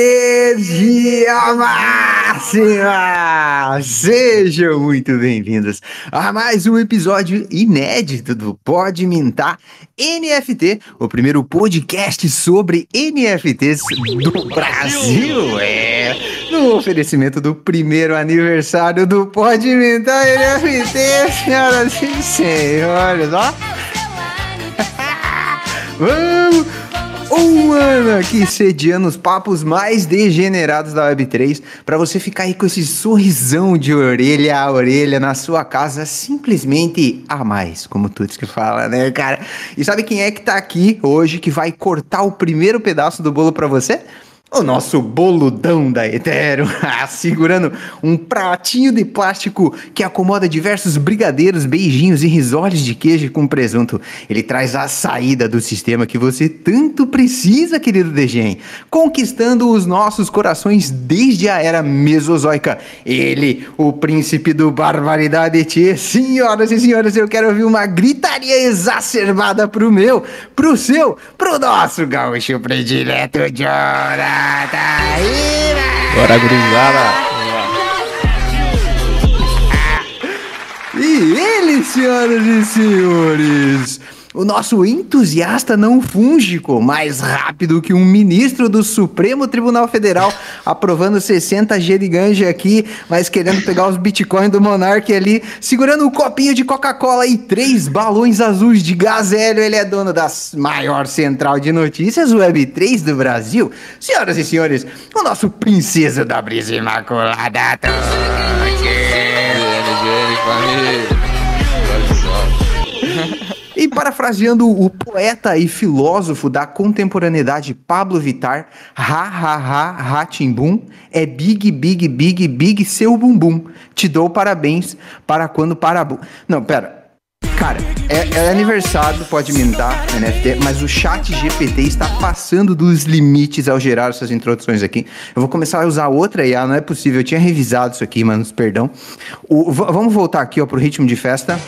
Energia máxima! Sejam muito bem-vindos a mais um episódio inédito do Pode Mintar NFT, o primeiro podcast sobre NFTs do Brasil. É, no oferecimento do primeiro aniversário do Pode Mintar NFT, senhoras e senhores, ó. Vamos! Um ano aqui sediando os papos mais degenerados da Web3 para você ficar aí com esse sorrisão de orelha a orelha na sua casa, simplesmente a mais, como tudo que fala, né, cara? E sabe quem é que tá aqui hoje que vai cortar o primeiro pedaço do bolo para você? O nosso boludão da Ethereum, segurando um pratinho de plástico que acomoda diversos brigadeiros, beijinhos e risoles de queijo com presunto. Ele traz a saída do sistema que você tanto precisa, querido Degen, conquistando os nossos corações desde a era mesozoica. Ele, o príncipe do barbaridade, tchê. Senhoras e senhores, eu quero ouvir uma gritaria exacerbada pro meu, pro seu, pro nosso gaúcho predileto, Jora. Bora, gurizada! E ele, senhoras e senhores, o nosso entusiasta não fúngico, mais rápido que um ministro do Supremo Tribunal Federal, aprovando 60 G de ganja aqui, mas querendo pegar os bitcoins do Monark ali, segurando um copinho de Coca-Cola e três balões azuis de gás hélio. Ele é dono da maior central de notícias Web3 do Brasil. Senhoras e senhores, o nosso princesa da brisa imaculada. E parafraseando o poeta e filósofo da contemporaneidade Pablo Vittar, ha ha ha ratimbum, é big big big big seu bumbum. Te dou parabéns para quando parabu. Não, pera. Cara, é, é aniversário, pode mintar, NFT, mas o chat GPT está passando dos limites ao gerar essas introduções aqui. Eu vou começar a usar outra IA, não é possível. Eu tinha revisado isso aqui, manos, perdão. O, vamos voltar aqui ó, pro ritmo de festa.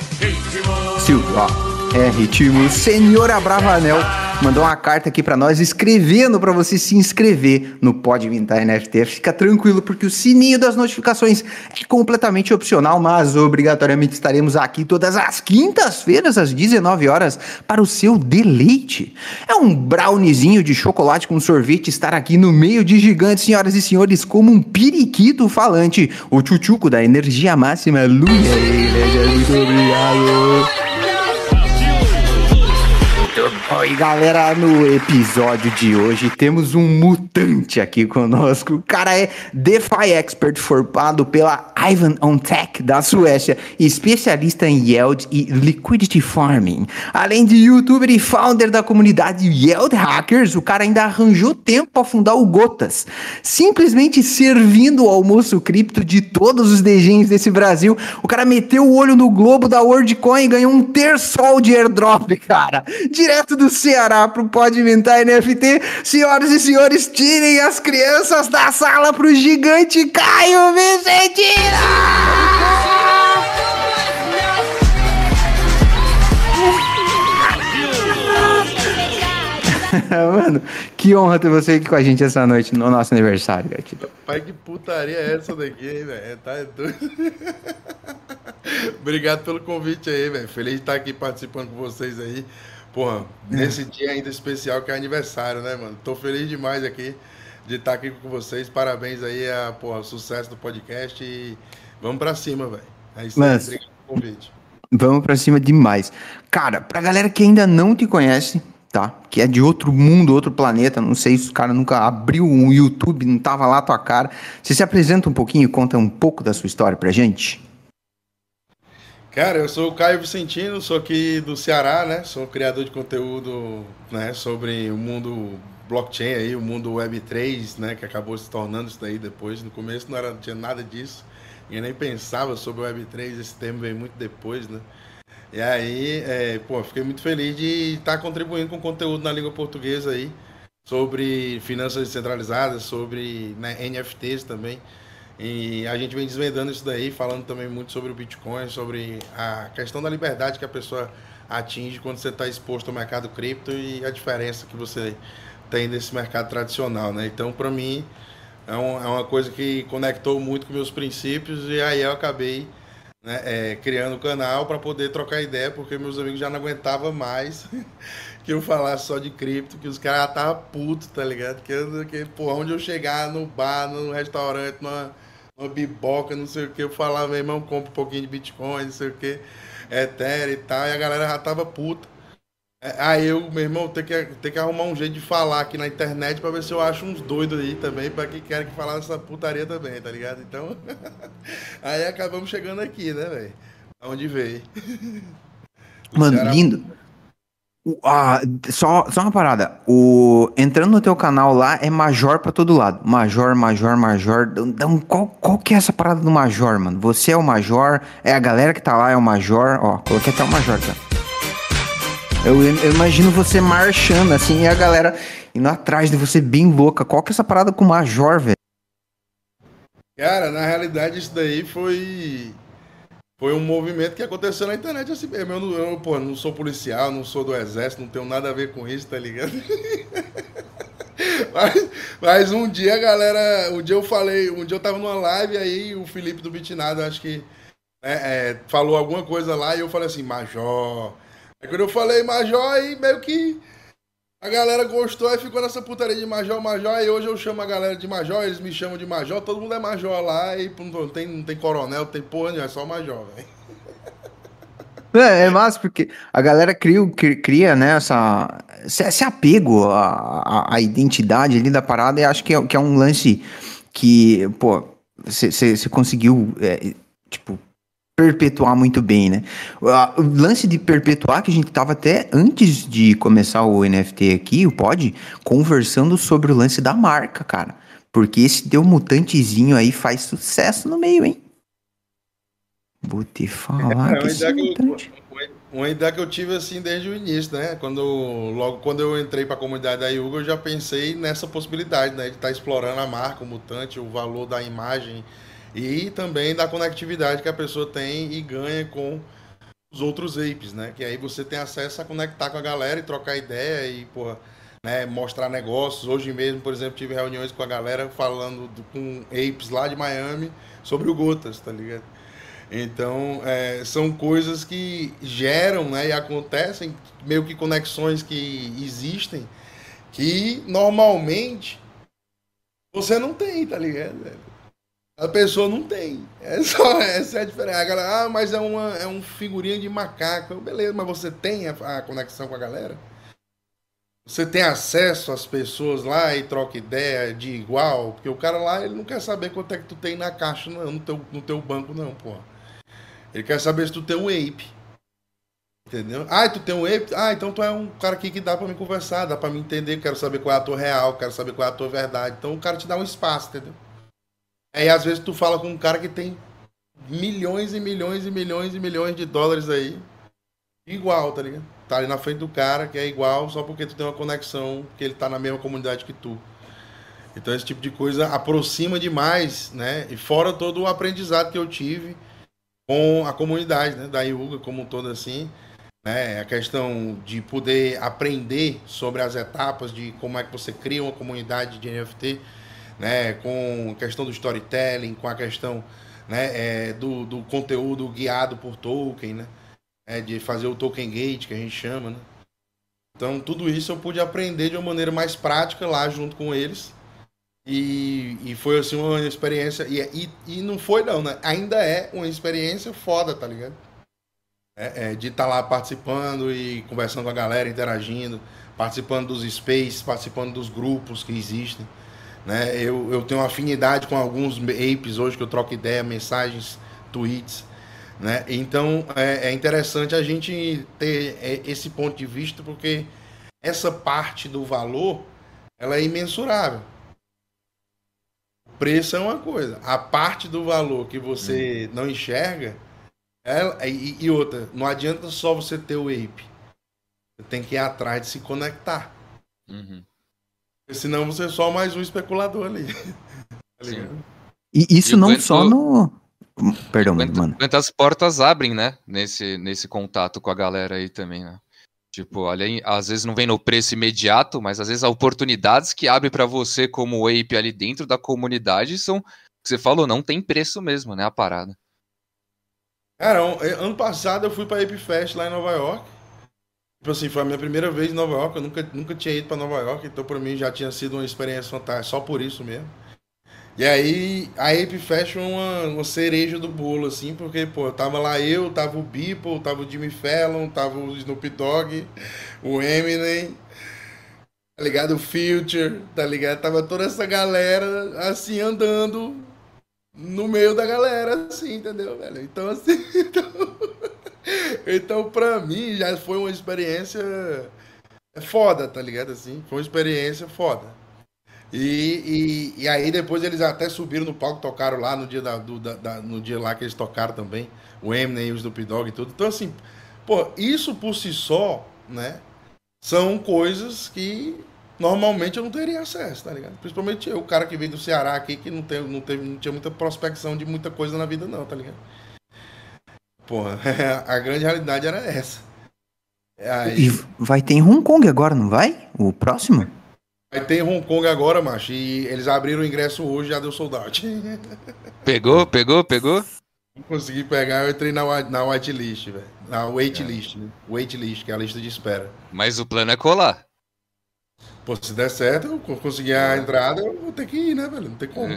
Silvio, ó. É, ritmo. Senhor Abravanel mandou uma carta aqui para nós, escrevendo para você se inscrever no Pode Mintar NFT. Fica tranquilo, porque o sininho das notificações é completamente opcional, mas obrigatoriamente estaremos aqui todas as quintas-feiras, às 19 horas, para o seu deleite. É um browniezinho de chocolate com sorvete estar aqui no meio de gigantes, senhoras e senhores, como um periquito falante, o tchutchuco da energia máxima. Luia, muito obrigado. Oi, galera, no episódio de hoje temos um mutante aqui conosco. O cara é DeFi Expert formado pela Ivan On Tech da Suécia, especialista em Yield e Liquidity Farming. Além de youtuber e founder da comunidade Yield Hackers, o cara ainda arranjou tempo para fundar o Gotas, simplesmente servindo o almoço cripto de todos os degens desse Brasil. O cara meteu o olho no globo da WorldCoin e ganhou um terçol de airdrop, cara, direto do Ceará pro Pode Inventar NFT. Senhoras e senhores, tirem as crianças da sala pro gigante Caio Vicentina! Mano, que honra ter você aqui com a gente essa noite no nosso aniversário, gratidão. Pai, que putaria é essa daqui, velho? Tá doido. Obrigado pelo convite aí, velho. Feliz de estar aqui participando com vocês aí. Porra, nesse dia ainda especial que é aniversário, né, mano? Tô feliz demais aqui de estar aqui com vocês. Parabéns aí a, porra, sucesso do podcast e vamos pra cima, velho. É isso aí, obrigado pelo convite. Vamos pra cima demais. Cara, pra galera que ainda não te conhece, tá? Que é de outro mundo, outro planeta, não sei se o cara nunca abriu um YouTube, não tava lá a tua cara. Você se apresenta um pouquinho e conta um pouco da sua história pra gente? Cara, eu sou o Caio Vicentino, sou aqui do Ceará, né? Sou criador de conteúdo né, sobre o mundo blockchain aí, o mundo Web3, né? Que acabou se tornando isso daí depois. No começo não, era, não tinha nada disso. Ninguém nem pensava sobre o Web3, esse termo veio muito depois, né? E aí, é, pô, fiquei muito feliz de estar contribuindo com conteúdo na língua portuguesa aí, sobre finanças descentralizadas, sobre né, NFTs também. E a gente vem desvendando isso daí, falando também muito sobre o Bitcoin, sobre a questão da liberdade que a pessoa atinge quando você está exposto ao mercado cripto e a diferença que você tem nesse mercado tradicional, né? Então, para mim, é, um, é, uma coisa que conectou muito com meus princípios e aí eu acabei né, é, criando o canal para poder trocar ideia, porque meus amigos já não aguentavam mais que eu falasse só de cripto, que os caras estavam putos, tá ligado? Que, que pô, onde eu chegar no bar, no restaurante, numa, numa biboca, não sei o que, eu falava, meu irmão, compra um pouquinho de Bitcoin, não sei o que, Ethereum e tal, e a galera já tava puta. É, aí eu, meu irmão, tem que, tem que arrumar um jeito de falar aqui na internet pra ver se eu acho uns doidos aí também, pra que querem que falar essa putaria também, tá ligado? Então, aí acabamos chegando aqui, né, velho? Onde veio. Mano, lindo. Só, só uma parada. O, entrando no teu canal lá é Major pra todo lado. Major, Major, Major. Então, qual, qual que é essa parada do Major, mano? Você é o Major? É a galera que tá lá é o Major? Ó, coloquei até o Major, cara. Eu, eu, imagino você marchando assim e a galera indo atrás de você bem louca. Qual que é essa parada com o Major, velho? Cara, na realidade isso daí foi foi um movimento que aconteceu na internet assim mesmo. Eu, eu pô, não sou policial, não sou do exército, não tenho nada a ver com isso, tá ligado? mas, mas, um dia, galera, um dia eu falei, um dia eu tava numa live aí o Felipe do Bitnado, acho que é, é, falou alguma coisa lá e eu falei assim, Major, Aí quando eu falei Major, aí meio que a galera gostou e ficou nessa putaria de Major, Major. E hoje eu chamo a galera de Major, eles me chamam de Major, todo mundo é Major lá. E não tem, não tem coronel, não tem porra nenhuma, é só Major, velho. É, é massa, porque a galera cria, cria né, essa, esse apego à, à identidade ali da parada e acho que é, que é um lance que, pô, você conseguiu, é, tipo, perpetuar muito bem, né? O lance de perpetuar, que a gente tava até antes de começar o NFT aqui, o pod, conversando sobre o lance da marca, cara. Porque esse teu mutantezinho aí faz sucesso no meio, hein? Vou te falar é, que esse mutante... Uma ideia que eu tive assim desde o início, né? Quando logo quando eu entrei para a comunidade da Yuga, eu já pensei nessa possibilidade, né, de estar tá explorando a marca, o mutante, o valor da imagem, e também da conectividade que a pessoa tem e ganha com os outros apes, né? Que aí você tem acesso a conectar com a galera e trocar ideia e, porra, né, mostrar negócios. Hoje mesmo, por exemplo, tive reuniões com a galera falando do, com apes lá de Miami sobre o Gotas, tá ligado? Então, é, são coisas que geram né, e acontecem, meio que conexões que existem, que normalmente você não tem, tá ligado? A pessoa não tem. É só, essa é a diferença. A galera, ah, mas é, uma, é um figurinha de macaco. Beleza, mas você tem a, a, conexão com a galera? Você tem acesso às pessoas lá e troca ideia de igual? Porque o cara lá, ele não quer saber quanto é que tu tem na caixa, não, no teu, no teu banco, não, pô. Ele quer saber se tu tem um ape. Entendeu? Ah, tu tem um ape? Ah, então tu é um cara aqui que dá pra me conversar, dá pra me entender, quero saber qual é a tua real, quero saber qual é a tua verdade. Então o cara te dá um espaço, entendeu? Aí às vezes tu fala com um cara que tem milhões e milhões e milhões e milhões de dólares aí. Igual, tá ligado? Tá ali na frente do cara que é igual só porque tu tem uma conexão, que ele tá na mesma comunidade que tu. Então esse tipo de coisa aproxima demais, né? E fora todo o aprendizado que eu tive com a comunidade, né? Da Yuga como um todo assim. Né? A questão de poder aprender sobre as etapas de como é que você cria uma comunidade de NFT né, com a questão do storytelling, com a questão né, é, do, do conteúdo guiado por token, né, é, de fazer o token gate, que a gente chama. Né. Então, tudo isso eu pude aprender de uma maneira mais prática lá junto com eles. E, e foi assim uma experiência. E, e, e não foi, não, né? Ainda é uma experiência foda, tá ligado? É, é, de estar tá lá participando e conversando com a galera, interagindo, participando dos spaces, participando dos grupos que existem. Né? Eu, eu tenho afinidade com alguns apes hoje que eu troco ideia, mensagens, tweets. Né? Então é, é interessante a gente ter é, esse ponto de vista porque essa parte do valor ela é imensurável. O preço é uma coisa, a parte do valor que você hum. não enxerga ela, e, e, outra, não adianta só você ter o ape. Você tem que ir atrás de se conectar. Uhum. Senão você é só mais um especulador ali. tá e isso e não quanto, só no. Perdão, quanto, mano. Quantas portas abrem, né? Nesse, nesse contato com a galera aí também, né? Tipo, olha, às vezes não vem no preço imediato, mas às vezes as oportunidades que abre para você como ape ali dentro da comunidade são, que você falou, não tem preço mesmo, né, a parada. Cara, é, ano passado eu fui pra Ape Fest lá em Nova York. Tipo assim, foi a minha primeira vez em Nova York, eu nunca, nunca tinha ido pra Nova York, então pra mim já tinha sido uma experiência fantástica, só por isso mesmo. E aí, a Ape Fest foi uma, uma cereja do bolo, assim, porque, pô, tava lá eu, tava o Beeple, tava o Jimmy Fallon, tava o Snoop Dogg, o Eminem, tá ligado? O Future, tá ligado? Tava toda essa galera, assim, andando no meio da galera, assim, entendeu, velho? Então, assim, então, então pra mim já foi uma experiência foda, tá ligado? Assim, foi uma experiência foda. E, e, e, aí depois eles até subiram no palco, tocaram lá no dia, da, do, da, no dia lá que eles tocaram também, o Eminem e o Snoop Dogg e tudo. Então assim, pô, isso por si só, né, são coisas que normalmente eu não teria acesso, tá ligado? Principalmente eu, o cara que veio do Ceará aqui, que não, tem, não, teve, não tinha muita prospecção de muita coisa na vida não, tá ligado? Porra, a grande realidade era essa. Aí... E vai ter em Hong Kong agora, não vai? O próximo? Vai ter em Hong Kong agora, macho. E eles abriram o ingresso hoje já deu soldado. Pegou, pegou, pegou? Não consegui pegar, eu entrei na, na whitelist, velho. Na waitlist, né? Waitlist, que é a lista de espera. Mas o plano é colar. Pô, se der certo, eu conseguir a entrada, eu vou ter que ir, né, velho? Não tem como.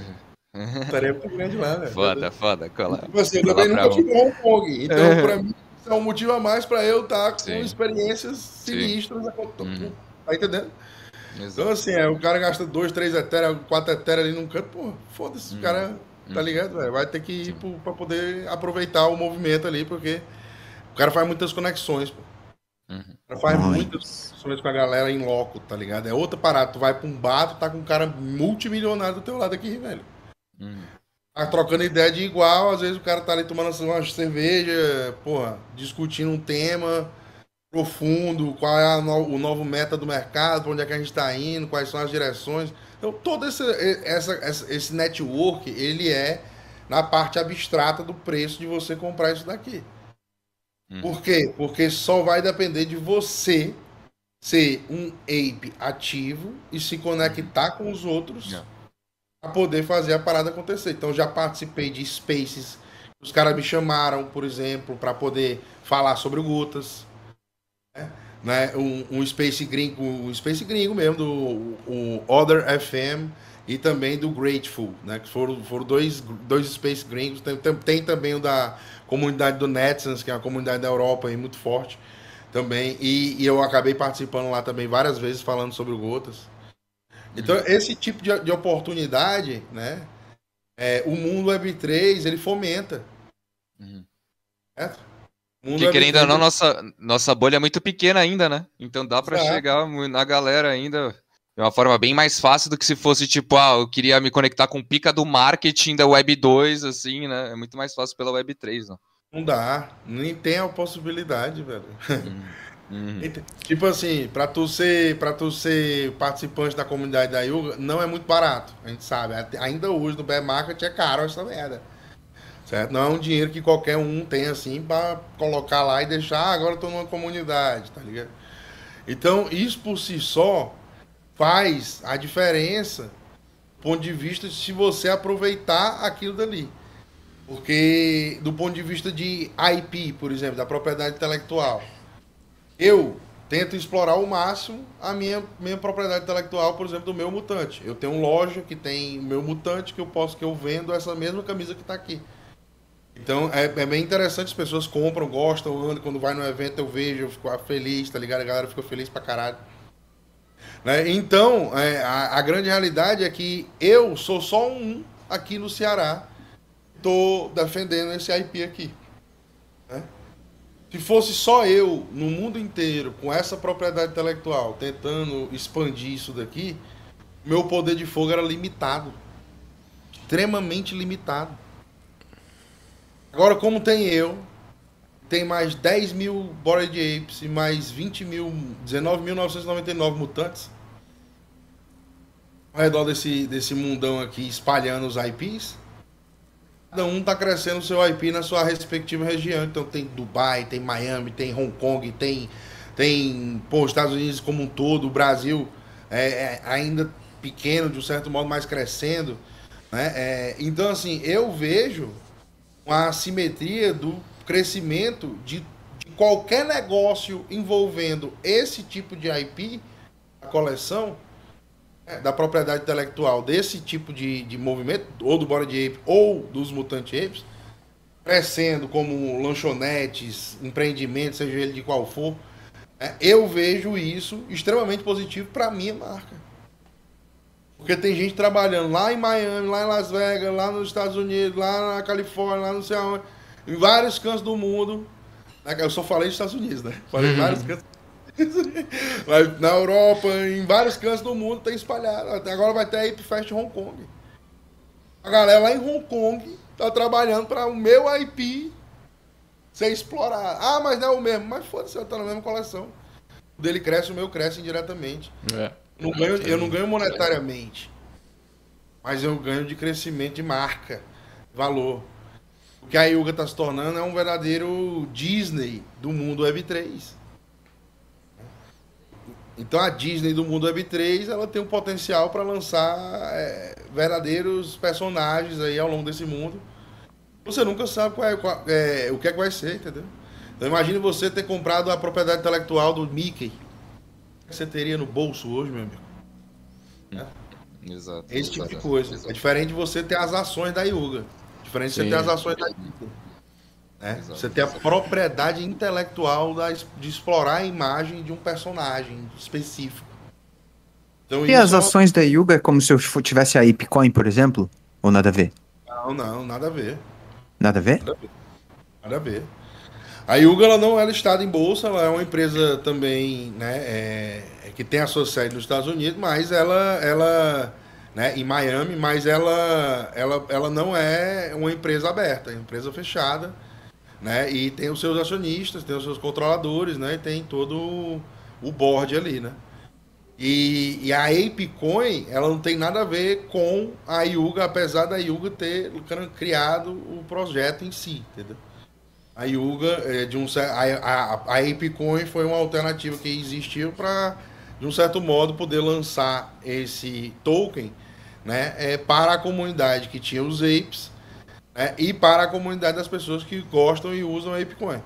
Tarefa muito grande lá, velho. Foda, foda, colar. Tipo assim, eu também nunca tive um. Hong Kong. Então, é. pra mim, isso é um motivo a mais pra eu estar tá com experiências sinistras. Uhum. Tá entendendo? Exato. Então, assim, é, o cara gasta 2, 3 Ethereum, 4 Ethereum ali num canto, pô, foda-se, hum. o cara, tá hum. ligado, velho? Vai ter que ir pro, pra poder aproveitar o movimento ali, porque o cara faz muitas conexões, pô. Uhum. O cara faz Nossa. muitas conexões com a galera em loco, tá ligado? É outra parada, tu vai pra um bar, tu tá com um cara multimilionário do teu lado aqui, velho. Uhum. Tá trocando ideia de igual, às vezes o cara tá ali tomando uma cerveja, porra, discutindo um tema profundo, qual é no, o novo meta do mercado, para onde é que a gente está indo, quais são as direções. Então, todo esse, essa, esse network, ele é na parte abstrata do preço de você comprar isso daqui. Hum. Por quê? Porque só vai depender de você ser um ape ativo e se conectar com os outros yeah. Para poder fazer a parada acontecer. Então, já participei de spaces. Os caras me chamaram, por exemplo, para poder falar sobre o Gutas né? Um, um Space Gringo, um Space Gringo mesmo, do o Other FM e também do Grateful, né? Que foram, foram dois, dois Space Gringos. Tem, tem, tem também o da comunidade do Netsons, que é uma comunidade da Europa aí, muito forte também. E, e, eu acabei participando lá também várias vezes falando sobre o Gotas. Então, esse tipo de, de oportunidade, né? É, o mundo Web3, ele fomenta. Uhum. Certo? Porque querendo ou não, nossa, nossa bolha é muito pequena ainda, né? Então dá para é. chegar na galera ainda de uma forma bem mais fácil do que se fosse tipo, ah, eu queria me conectar com pica do marketing da Web 2, assim, né? É muito mais fácil pela Web 3, não. Não dá, nem tem a possibilidade, velho. Uhum. tipo assim, para tu ser, para tu ser participante da comunidade da Yuga, não é muito barato, a gente sabe. Ainda hoje no bear market é caro essa merda. Certo? Não é um dinheiro que qualquer um tem assim para colocar lá e deixar, ah, agora estou numa comunidade, tá ligado? Então, isso por si só faz a diferença do ponto de vista de se você aproveitar aquilo dali. Porque, do ponto de vista de IP, por exemplo, da propriedade intelectual, eu tento explorar ao máximo a minha, minha propriedade intelectual, por exemplo, do meu mutante. Eu tenho uma loja que tem o meu mutante que eu posso que eu vendo essa mesma camisa que está aqui. Então é, é, bem interessante, as pessoas compram, gostam, andam, quando vai no evento eu vejo, eu fico feliz, tá ligado? A galera fica feliz pra caralho. Né? Então, é, a, a, grande realidade é que eu sou só um aqui no Ceará, tô defendendo esse IP aqui. Se fosse só eu no mundo inteiro, com essa propriedade intelectual, tentando expandir isso daqui, meu poder de fogo era limitado. Extremamente limitado. Agora, como tem eu, tem mais 10 mil Bored Apes e mais 20 mil, 19.999 mutantes ao redor desse, desse mundão aqui, espalhando os IPs. Cada um está crescendo o seu IP na sua respectiva região. Então tem Dubai, tem Miami, tem Hong Kong, tem tem pô, os Estados Unidos como um todo, o Brasil é, é ainda pequeno, de um certo modo, mais crescendo. Né? É, então, assim, eu vejo uma assimetria do crescimento de, de, qualquer negócio envolvendo esse tipo de IP, a coleção da propriedade intelectual desse tipo de, de movimento, ou do Body Ape ou dos Mutant Apes, crescendo como lanchonetes, empreendimentos, seja ele de qual for, né, eu vejo isso extremamente positivo para a minha marca. Porque tem gente trabalhando lá em Miami, lá em Las Vegas, lá nos Estados Unidos, lá na Califórnia, lá no céu, onde, em vários cantos do mundo. Né, eu só falei dos Estados Unidos, né? Falei em vários cantos. na Europa, em vários cantos do mundo tem espalhado. Até agora vai ter a Ape Fest Hong Kong. A galera lá em Hong Kong tá trabalhando para o meu IP ser explorado. Ah, mas não é o mesmo. Mas foda-se, tá na mesma coleção. O dele cresce, o meu cresce indiretamente. É. Não ganho, eu não ganho monetariamente, mas eu ganho de crescimento de marca, valor. O que a Yuga está se tornando é um verdadeiro Disney do mundo Web3. Então a Disney do mundo Web3 ela tem um potencial para lançar é, verdadeiros personagens aí ao longo desse mundo. Você nunca sabe qual é, qual, é, o que é que vai ser, entendeu? Então imagine você ter comprado a propriedade intelectual do Mickey você teria no bolso hoje, meu amigo? É. Exato. Esse tipo de coisa. Exato. É diferente de você ter as ações da Yuga. Diferente de você ter as ações da Yuga. Né? Você ter a propriedade intelectual da, de explorar a imagem de um personagem específico. Então, e as é ações da Yuga é como se eu tivesse a Ipcoin, por exemplo? Ou nada a ver? Não, não, nada a ver. Nada a ver? Nada a ver. Nada a ver. A Yuga ela não é listada em bolsa, ela é uma empresa também, né, é, é, que tem a sua sede nos Estados Unidos, mas ela, ela, né, em Miami, mas ela, ela, ela não é uma empresa aberta, é uma empresa fechada, né, e tem os seus acionistas, tem os seus controladores, né, e tem todo o board ali, né. E, e a ApeCoin, ela não tem nada a ver com a Yuga, apesar da Yuga ter criado o projeto em si, entendeu? a Yuga, é, de um, a, a, a Apecoin foi uma alternativa que existiu para, de um certo modo, poder lançar esse token né, é, para a comunidade que tinha os apes né, e para a comunidade das pessoas que gostam e usam a Apecoin.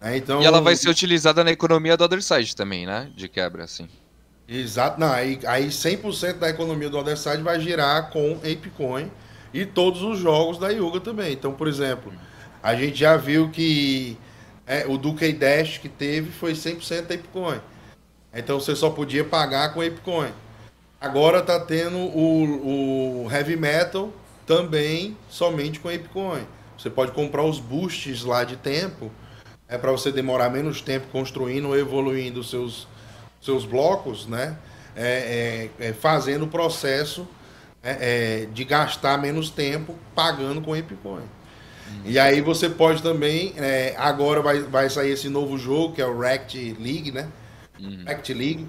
É, então, e ela vai ser utilizada na economia do Other Side também, né? De quebra, assim. Exato. Não, aí, aí 100% da economia do Other Side vai girar com Apecoin e todos os jogos da Yuga também. Então, por exemplo... A gente já viu que é, o Duque Dash que teve foi 100% Apecoin. Então você só podia pagar com Apecoin. Agora tá tendo o, o Heavy Metal também somente com Apecoin. Você pode comprar os boosts lá de tempo, é para você demorar menos tempo construindo ou evoluindo seus seus blocos, né? É, é, é fazendo o processo é, é, de gastar menos tempo pagando com Apecoin. E aí você pode também. É, agora vai, vai sair esse novo jogo, que é o Rect League, né? Uhum. League.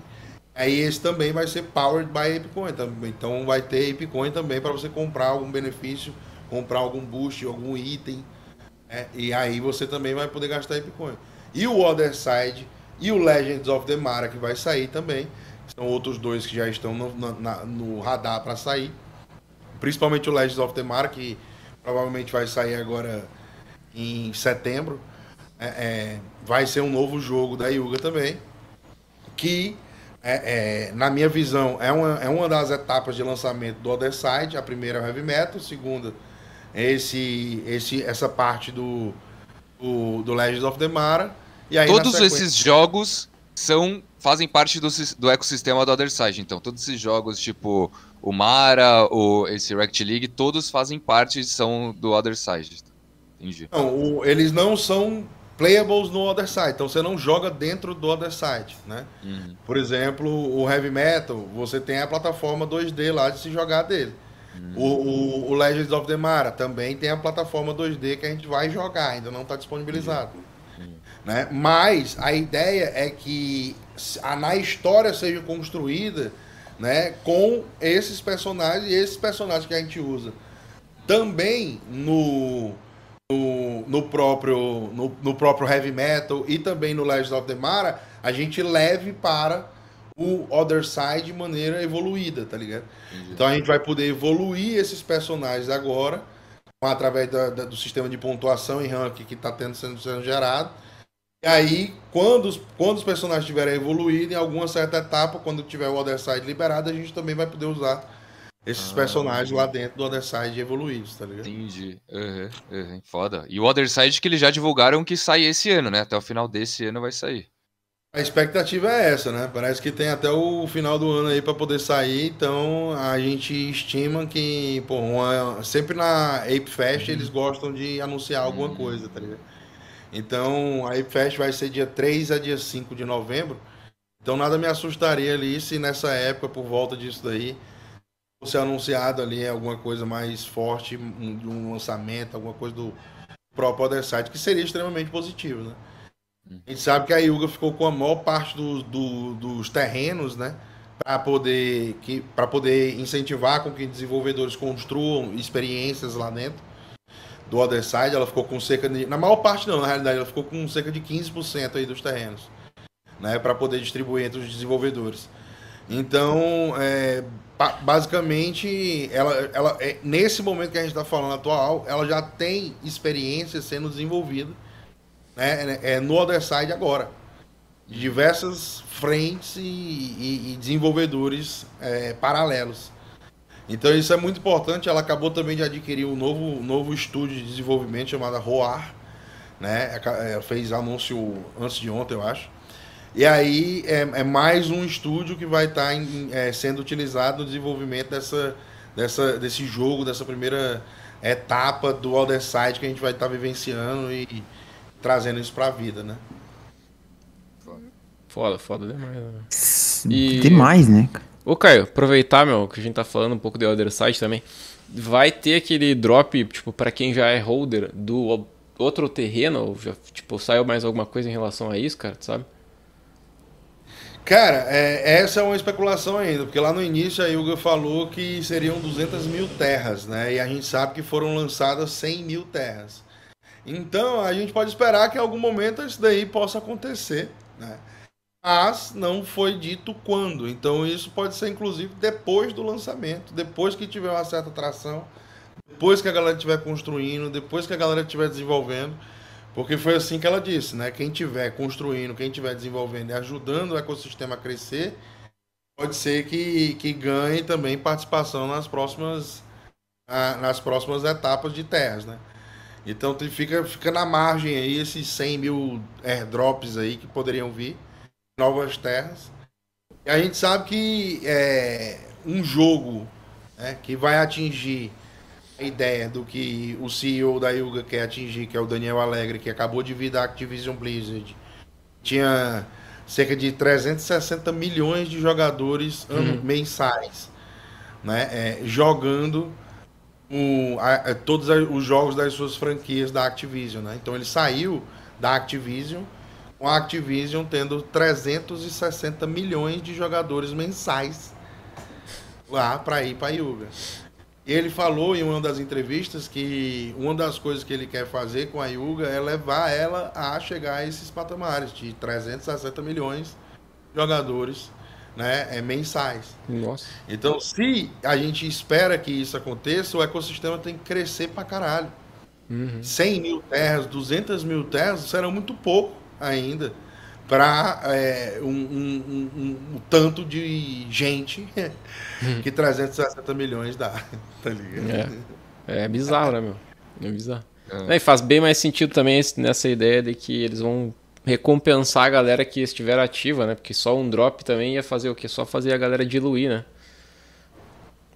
Aí esse também vai ser powered by Apecoin. Então vai ter Apecoin também para você comprar algum benefício, comprar algum boost, algum item. É, e aí você também vai poder gastar Apecoin. E o Other Side e o Legends of the Mara que vai sair também. São outros dois que já estão no, na, no radar para sair. Principalmente o Legends of the Mara, que provavelmente vai sair agora em setembro. É, é, vai ser um novo jogo da Yuga também, que, é, é, na minha visão, é uma, é uma das etapas de lançamento do Other Side. A primeira é o Heavy Metal, a segunda é esse, esse, essa parte do, do, do Legends of the Mara. E aí, Todos sequência... esses jogos são fazem parte do, do ecossistema do Other Side, então. Todos esses jogos, tipo o Mara, o, esse Rect League, todos fazem parte, são do Other Side. Entendi. Não, o, eles não são playables no Other Side, então você não joga dentro do Other Side, né? Uhum. Por exemplo, o Heavy Metal, você tem a plataforma 2D lá de se jogar dele. Uhum. O, o, o, Legends of the Mara também tem a plataforma 2D que a gente vai jogar, ainda não está disponibilizado. Uhum. Né? Mas a ideia é que a, na história seja construída né, com esses personagens e esses personagens que a gente usa também no no, no próprio no, no, próprio heavy metal e também no Legends of the Mara a gente leve para o Other Side de maneira evoluída, tá ligado? Entendi. Então a gente vai poder evoluir esses personagens agora, através da, da, do sistema de pontuação e ranking que está tendo sendo, sendo gerado. E aí, quando os, quando os personagens tiverem evoluído, em alguma certa etapa, quando tiver o Other Side liberado, a gente também vai poder usar esses ah, personagens lá dentro do Other Side evoluídos, tá ligado? Entendi. Uhum, uhum, foda. E o Other Side que eles já divulgaram que sai esse ano, né? Até o final desse ano vai sair. A expectativa é essa, né? Parece que tem até o final do ano aí para poder sair, então a gente estima que, pô, uma, sempre na Ape Fest eles gostam de anunciar alguma uhum. coisa, tá ligado? Então a Ape Fest vai ser dia 3 a dia 5 de novembro, então nada me assustaria ali se nessa época, por volta disso daí, fosse anunciado ali alguma coisa mais forte, um, um lançamento, alguma coisa do próprio Other Side, que seria extremamente positivo, né? A gente sabe que a Yuga ficou com a maior parte do, do, dos terrenos, né? Para poder, que, poder incentivar com que desenvolvedores construam experiências lá dentro do Other Side. Ela ficou com cerca de. Na maior parte, não, na realidade, ela ficou com cerca de 15% aí dos terrenos, né? Para poder distribuir entre os desenvolvedores. Então, é, basicamente, ela, ela, é, nesse momento que a gente está falando atual, ela já tem experiência sendo desenvolvida né, é, é no Other Side agora. De diversas frentes e, e, e desenvolvedores é, paralelos. Então isso é muito importante. Ela acabou também de adquirir um novo, novo estúdio de desenvolvimento chamado Roar. Né? Ela fez anúncio antes de ontem, eu acho. E aí é, é mais um estúdio que vai estar tá em, é, sendo utilizado no desenvolvimento dessa, dessa, desse jogo, dessa primeira etapa do Other Side que a gente vai estar tá vivenciando e, trazendo isso pra vida, né? Foda, foda demais. Né? E... Demais, né? Ô, Caio, aproveitar, meu, que a gente tá falando um pouco de Other Side também. Vai ter aquele drop, tipo, para quem já é holder do outro terreno? Já, tipo, saiu mais alguma coisa em relação a isso, cara, tu sabe? Cara, é, essa é uma especulação ainda, porque lá no início a Yuga falou que seriam 200 mil terras, né? E a gente sabe que foram lançadas 100 mil terras. Então a gente pode esperar que em algum momento isso daí possa acontecer, né? Mas não foi dito quando. Então isso pode ser inclusive depois do lançamento, depois que tiver uma certa atração, depois que a galera estiver construindo, depois que a galera estiver desenvolvendo. Porque foi assim que ela disse, né? Quem estiver construindo, quem estiver desenvolvendo e ajudando o ecossistema a crescer, pode ser que, que ganhe também participação nas próximas, nas próximas etapas de terras, né? Então fica, fica na margem aí esses 100 mil airdrops aí que poderiam vir, novas terras. E a gente sabe que é um jogo né, que vai atingir a ideia do que o CEO da Yuga quer atingir, que é o Daniel Alegre, que acabou de vir da Activision Blizzard. Tinha cerca de 360 milhões de jogadores uhum. mensais né, é, jogando um, a, a, todos os jogos das suas franquias da Activision, né? Então ele saiu da Activision, com a Activision tendo 360 milhões de jogadores mensais lá para ir para Yuga. Ele falou em uma das entrevistas que uma das coisas que ele quer fazer com a Yuga é levar ela a chegar a esses patamares de 360 milhões de jogadores né, é, mensais. Nossa. Então, se a gente espera que isso aconteça, o ecossistema tem que crescer pra caralho. Uhum. 100 mil terras, 200 mil terras serão muito pouco ainda para é, um, um, um, um, tanto de gente que 360 milhões dá. Tá ligado? É, é bizarro, né, meu? É bizarro. É. E faz bem mais sentido também nessa ideia de que eles vão recompensar a galera que estiver ativa, né? Porque só um drop também ia fazer o quê? Só fazer a galera diluir, né?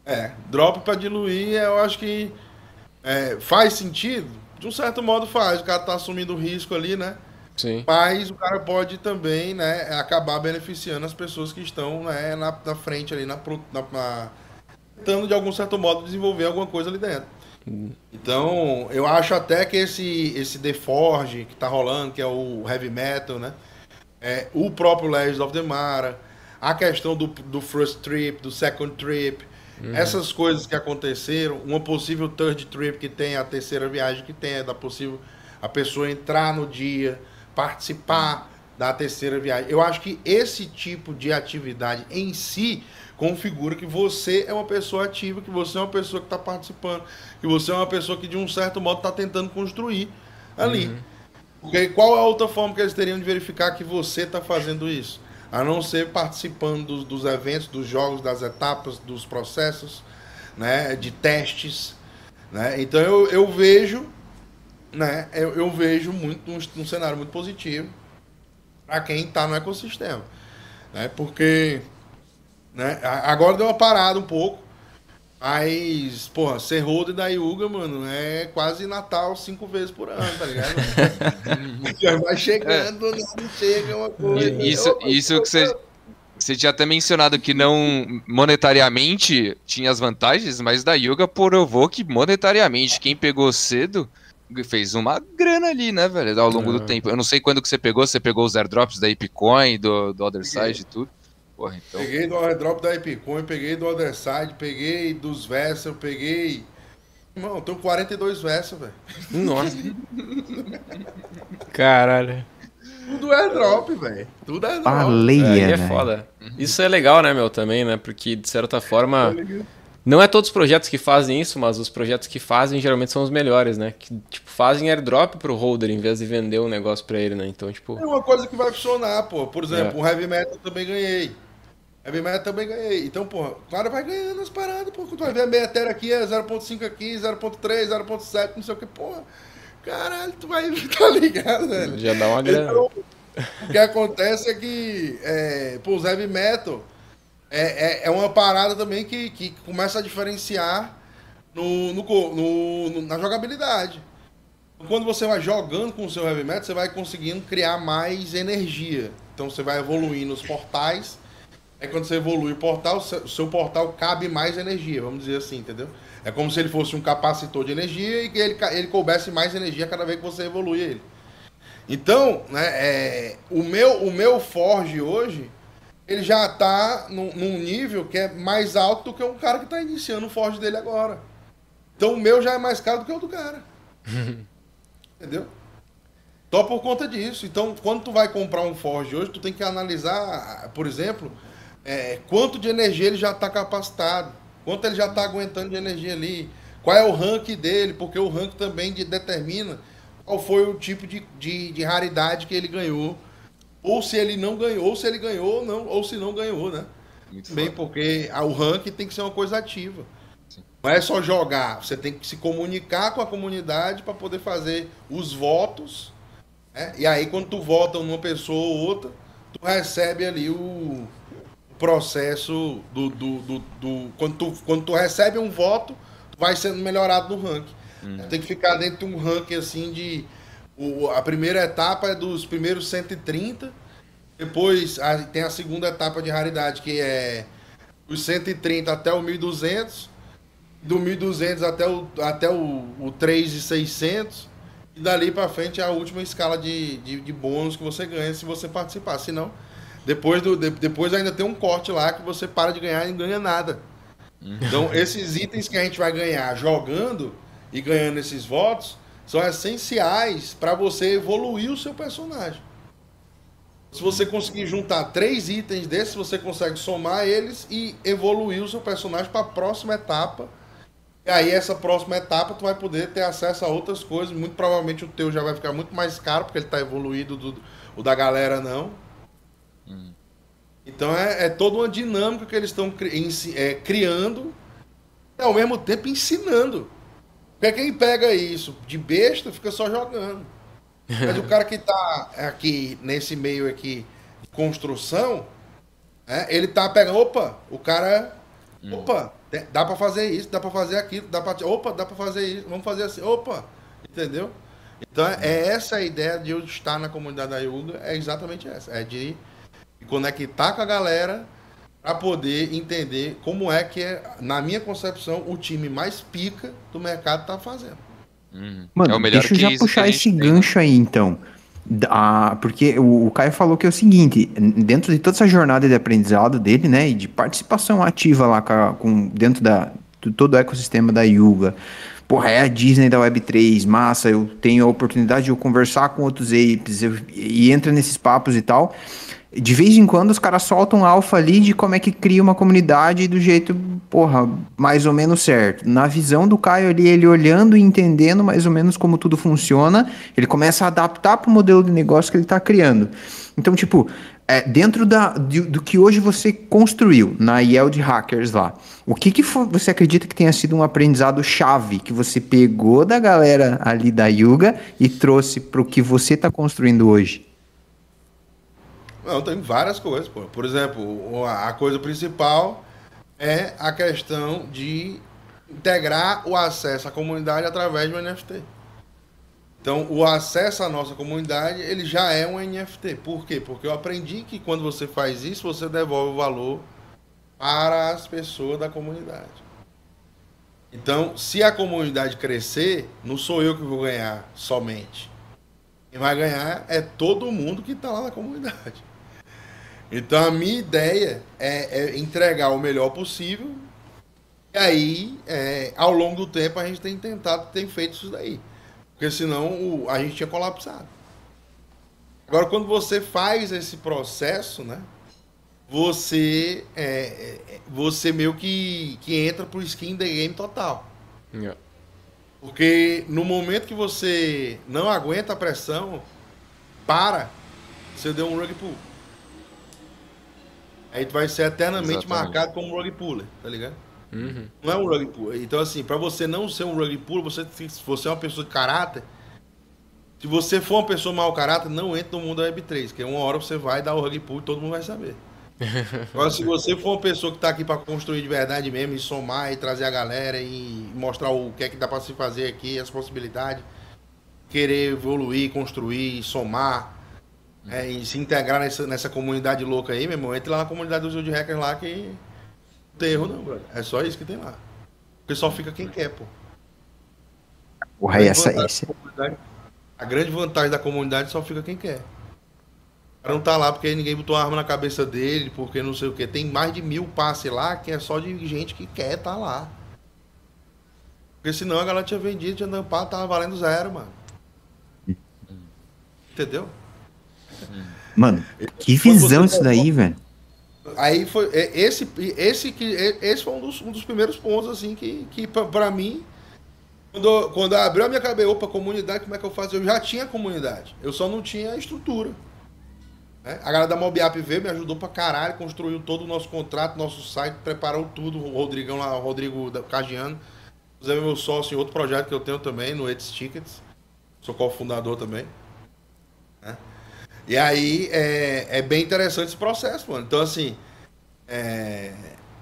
É, drop para diluir, eu acho que é, faz sentido. De um certo modo faz. O cara tá assumindo o risco ali, né? Sim. Mas o cara pode também, né, acabar beneficiando as pessoas que estão né, na, na frente ali, na, na, na, tentando de algum certo modo desenvolver alguma coisa ali dentro. Então, eu acho até que esse, esse The Forge que tá rolando, que é o heavy metal, né? É, o próprio Legends of the Mara, a questão do, do first trip, do second trip, uhum. essas coisas que aconteceram, uma possível third trip que tem, a terceira viagem que tem, é da possível a pessoa entrar no dia, participar, da terceira viagem. Eu acho que esse tipo de atividade em si configura que você é uma pessoa ativa, que você é uma pessoa que está participando, que você é uma pessoa que de um certo modo está tentando construir ali. Uhum. Porque qual é a outra forma que eles teriam de verificar que você está fazendo isso? A não ser participando dos, dos, eventos, dos jogos, das etapas, dos processos, né, de testes. Né? Então eu, eu vejo, né, eu, eu vejo muito um, um cenário muito positivo para quem está no ecossistema. Né? Porque né? Agora deu uma parada um pouco. Mas, porra, ser holder da Yuga, mano, é quase Natal cinco vezes por ano, tá ligado? Já vai chegando, é. não chega uma coisa. Isso, isso que você. Você tinha até mencionado que não monetariamente tinha as vantagens, mas da Yuga provou que monetariamente quem pegou cedo fez uma grana ali, né, velho, ao longo é. do tempo. Eu não sei quando que você pegou, você pegou os airdrops da Ipcoin, do, do Other Side e tudo. Porra, então... Peguei do airdrop da Epicon, peguei do Otherside, peguei dos Vessel, peguei. Irmão, eu tenho 42 Vessel, velho. Nossa. Caralho. Tudo airdrop, velho. Tudo airdrop. Baleia, é, é foda. Isso é legal, né, meu, também, né? Porque, de certa forma. Não é todos os projetos que fazem isso, mas os projetos que fazem geralmente são os melhores, né? Que, tipo, fazem airdrop pro holder em vez de vender um negócio pra ele, né? Então, tipo. É uma coisa que vai funcionar, pô. Por exemplo, é. o Heavy Metal também ganhei. Heavy Metal também ganhei. Então, porra, claro, vai ganhando as paradas, pô. Quando tu vai ver a meia aqui é 0.5 aqui, 0.3, 0.7, não sei o que, porra. Caralho, tu vai, tá ligado, velho? Já dá uma grana. Então, o que acontece é que, é, pô, os Heavy Metal é, é, é, uma parada também que, que começa a diferenciar no, no, no, na jogabilidade. Quando você vai jogando com o seu Heavy Metal, você vai conseguindo criar mais energia. Então você vai evoluindo os portais é quando você evolui o portal, o seu portal cabe mais energia, vamos dizer assim, entendeu? É como se ele fosse um capacitor de energia e que ele, ele coubesse mais energia cada vez que você evolui ele. Então, né, é, o, meu, o meu Forge hoje, ele já está num, num, nível que é mais alto do que um cara que está iniciando o Forge dele agora. Então o meu já é mais caro do que o do cara. Entendeu? Só por conta disso. Então, quando tu vai comprar um Forge hoje, tu tem que analisar, por exemplo, é, quanto de energia ele já está capacitado, quanto ele já está aguentando de energia ali, qual é o rank dele, porque o rank também de, determina qual foi o tipo de, de, de, raridade que ele ganhou, ou se ele não ganhou, ou se ele ganhou ou não, ou se não ganhou, né? Muito Bem, porque o rank tem que ser uma coisa ativa. Sim. Não é só jogar, você tem que se comunicar com a comunidade para poder fazer os votos. Né? E aí, quando tu vota numa pessoa ou outra, tu recebe ali o, processo do, do, do, do, quando, tu, quando tu recebe um voto, tu vai sendo melhorado no ranking. Uhum. Tem que ficar dentro de um ranking assim de. O, a primeira etapa é dos primeiros 130. Depois a, tem a segunda etapa de raridade, que é os 130 até o 1200. Do 1200 até o, até o, o 3600. E dali para frente é a última escala de, de, de bônus que você ganha se você participar. Se não, depois, do, de, depois ainda tem um corte lá que você para de ganhar e não ganha nada. Uhum. Então, esses itens que a gente vai ganhar jogando e ganhando esses votos são essenciais para você evoluir o seu personagem. Se você conseguir juntar três itens desses, você consegue somar eles e evoluir o seu personagem para a próxima etapa. E aí, essa próxima etapa, tu vai poder ter acesso a outras coisas. Muito provavelmente o teu já vai ficar muito mais caro, porque ele está evoluído, do, o da galera não. Então é, é, toda uma dinâmica que eles estão cri, é, criando e ao mesmo tempo ensinando. Porque quem pega isso de besta fica só jogando. Mas o cara que está aqui nesse meio aqui de construção, é, ele tá pegando, opa, o cara, hum. opa, dá para fazer isso, dá para fazer aquilo, dá para, opa, dá para fazer isso, vamos fazer assim, opa, entendeu? Então é essa a ideia de eu estar na comunidade da Yuga, é exatamente essa, é de conectar com a galera para poder entender como é que é, na minha concepção, o time mais pica do mercado tá fazendo. Uhum. Mano, é deixa eu já puxar esse tem, né? gancho aí então. Ah, porque o, o Caio falou que é o seguinte, dentro de toda essa jornada de aprendizado dele, né, e de participação ativa lá com, com dentro da, todo o ecossistema da Yuga. Porra, é a Disney da Web3, massa, eu tenho a oportunidade de eu conversar com outros apes eu, e entra nesses papos e tal. De vez em quando os caras soltam alfa ali de como é que cria uma comunidade do jeito, porra, mais ou menos certo. Na visão do Caio ali, ele olhando e entendendo mais ou menos como tudo funciona, ele começa a adaptar para o modelo de negócio que ele está criando. Então, tipo, é, dentro da, do, do, que hoje você construiu na Yield Hackers lá, o que, que foi, você acredita que tenha sido um aprendizado chave que você pegou da galera ali da Yuga e trouxe para o que você está construindo hoje? Não, tem várias coisas. Pô. Por exemplo, a coisa principal é a questão de integrar o acesso à comunidade através do NFT. Então, o acesso à nossa comunidade, ele já é um NFT. Por quê? Porque eu aprendi que quando você faz isso, você devolve o valor para as pessoas da comunidade. Então, se a comunidade crescer, não sou eu que vou ganhar somente. Quem vai ganhar é todo mundo que está lá na comunidade. Então, a minha ideia é, é entregar o melhor possível. E aí, é, ao longo do tempo, a gente tem tentado, tem feito isso daí. Porque senão o, a gente tinha colapsado. Agora, quando você faz esse processo, né? Você, é, é, você meio que, que entra pro skin the game total. Yeah. Porque no momento que você não aguenta a pressão, para, você deu um rug pull. Aí tu vai ser eternamente Exatamente. marcado como um rug puller, tá ligado? Uhum. Não é um rug pull. Então, assim, para você não ser um rug pull, você, se você é uma pessoa de caráter, se você for uma pessoa mau caráter, não entre no mundo da Web3, que uma hora você vai dar o rug pull e todo mundo vai saber. Agora, se você for uma pessoa que está aqui para construir de verdade mesmo, e somar, e trazer a galera, e mostrar o que é que dá para se fazer aqui, as possibilidades, querer evoluir, construir, somar, é, e se integrar nessa, nessa comunidade louca aí, meu irmão, entre lá na comunidade do de Hackers lá que tem erro não, brother. É só isso que tem lá. Porque só fica quem quer, pô. Porra, essa, essa. A grande vantagem da comunidade só fica quem quer. O cara não tá lá porque ninguém botou arma na cabeça dele, porque não sei o que. Tem mais de mil passes lá que é só de gente que quer tá lá. Porque senão a galera tinha vendido, tinha dampado, tava valendo zero, mano. Entendeu? Mano, que visão isso daí, velho. Aí foi é, esse esse que é, esse foi um dos, um dos primeiros pontos assim que que para mim quando, quando abriu a minha cabeça, opa, comunidade, como é que eu faço? Eu já tinha comunidade, eu só não tinha estrutura. Né? A galera da Mobiap veio, me ajudou pra caralho, construiu todo o nosso contrato, nosso site, preparou tudo. O Rodrigão lá, o Rodrigo Cagiano, é meu sócio em outro projeto que eu tenho também, no Eds Tickets. Sou cofundador também. Né? E aí é, é bem interessante esse processo, mano. Então, assim, é,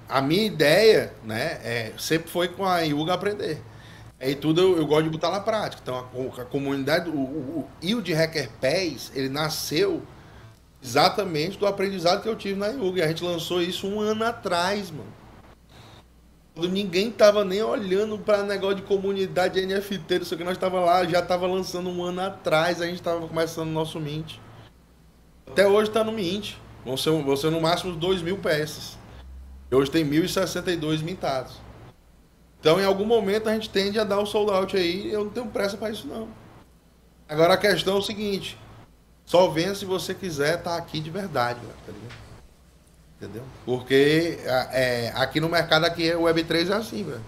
a minha ideia, né, é, sempre foi com a Yuga aprender. Aí tudo eu, eu, gosto de botar na prática. Então, a, a comunidade, o, o, o Hacker Pés, ele nasceu exatamente do aprendizado que eu tive na Yuga. E a gente lançou isso um ano atrás, mano. Quando ninguém tava nem olhando para negócio de comunidade NFT, isso que nós tava lá, já tava lançando um ano atrás, a gente tava começando o nosso Mint. Até hoje está no Mint. Vão ser, vão ser no máximo 2 mil peças. E hoje tem 1.062 mintados. Então, em algum momento, a gente tende a dar o sold out aí. Eu não tenho pressa para isso, não. Agora, a questão é o seguinte. Só venha se você quiser estar tá aqui de verdade, tá ligado? Entendeu? Porque é, aqui no mercado, aqui, o Web3 é assim, velho.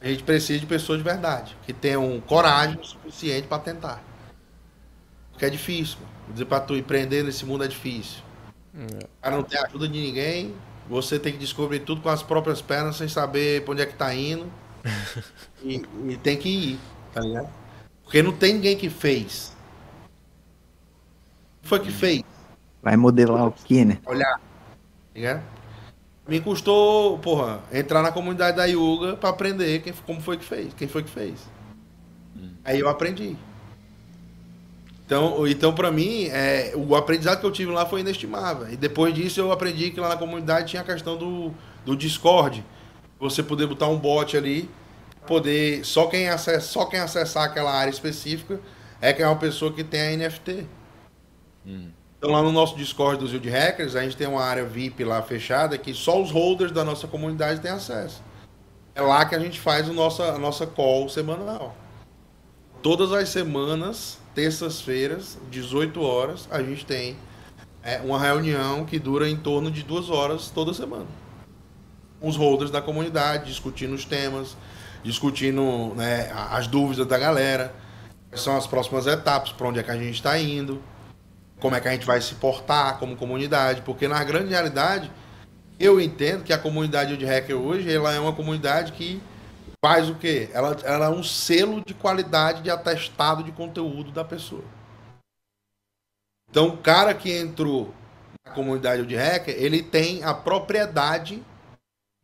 A gente precisa de pessoas de verdade, que tenham coragem suficiente para tentar. Porque é difícil, mano. Vou dizer pra tu, empreender nesse mundo é difícil. É. Para não ter ajuda de ninguém, você tem que descobrir tudo com as próprias pernas, sem saber pra onde é que tá indo. e, e, tem que ir, tá ligado? Porque não tem ninguém que fez. Quem foi que fez? Vai modelar o que, né? Olhar. Tá ligado? Me custou, porra, entrar na comunidade da Yuga pra aprender quem, como foi que fez. Quem foi que fez. Hum. Aí eu aprendi. Então, então para mim, é, o aprendizado que eu tive lá foi inestimável. E depois disso eu aprendi que lá na comunidade tinha a questão do, do Discord. Você poder botar um bot ali, poder. Só quem, acessa, só quem acessar aquela área específica é que é uma pessoa que tem a NFT. Hum. Então lá no nosso Discord do Zio de Hackers, a gente tem uma área VIP lá fechada que só os holders da nossa comunidade têm acesso. É lá que a gente faz o nosso, a nossa call semanal. Todas as semanas, terças-feiras, 18 horas, a gente tem é, uma reunião que dura em torno de duas horas toda semana. Os holders da comunidade discutindo os temas, discutindo né, as dúvidas da galera, quais são as próximas etapas, para onde é que a gente está indo, como é que a gente vai se portar como comunidade, porque na grande realidade eu entendo que a comunidade de hacker hoje ela é uma comunidade que faz o quê? Ela, ela é um selo de qualidade de atestado de conteúdo da pessoa. Então, o cara que entrou na comunidade de hacker, ele tem a propriedade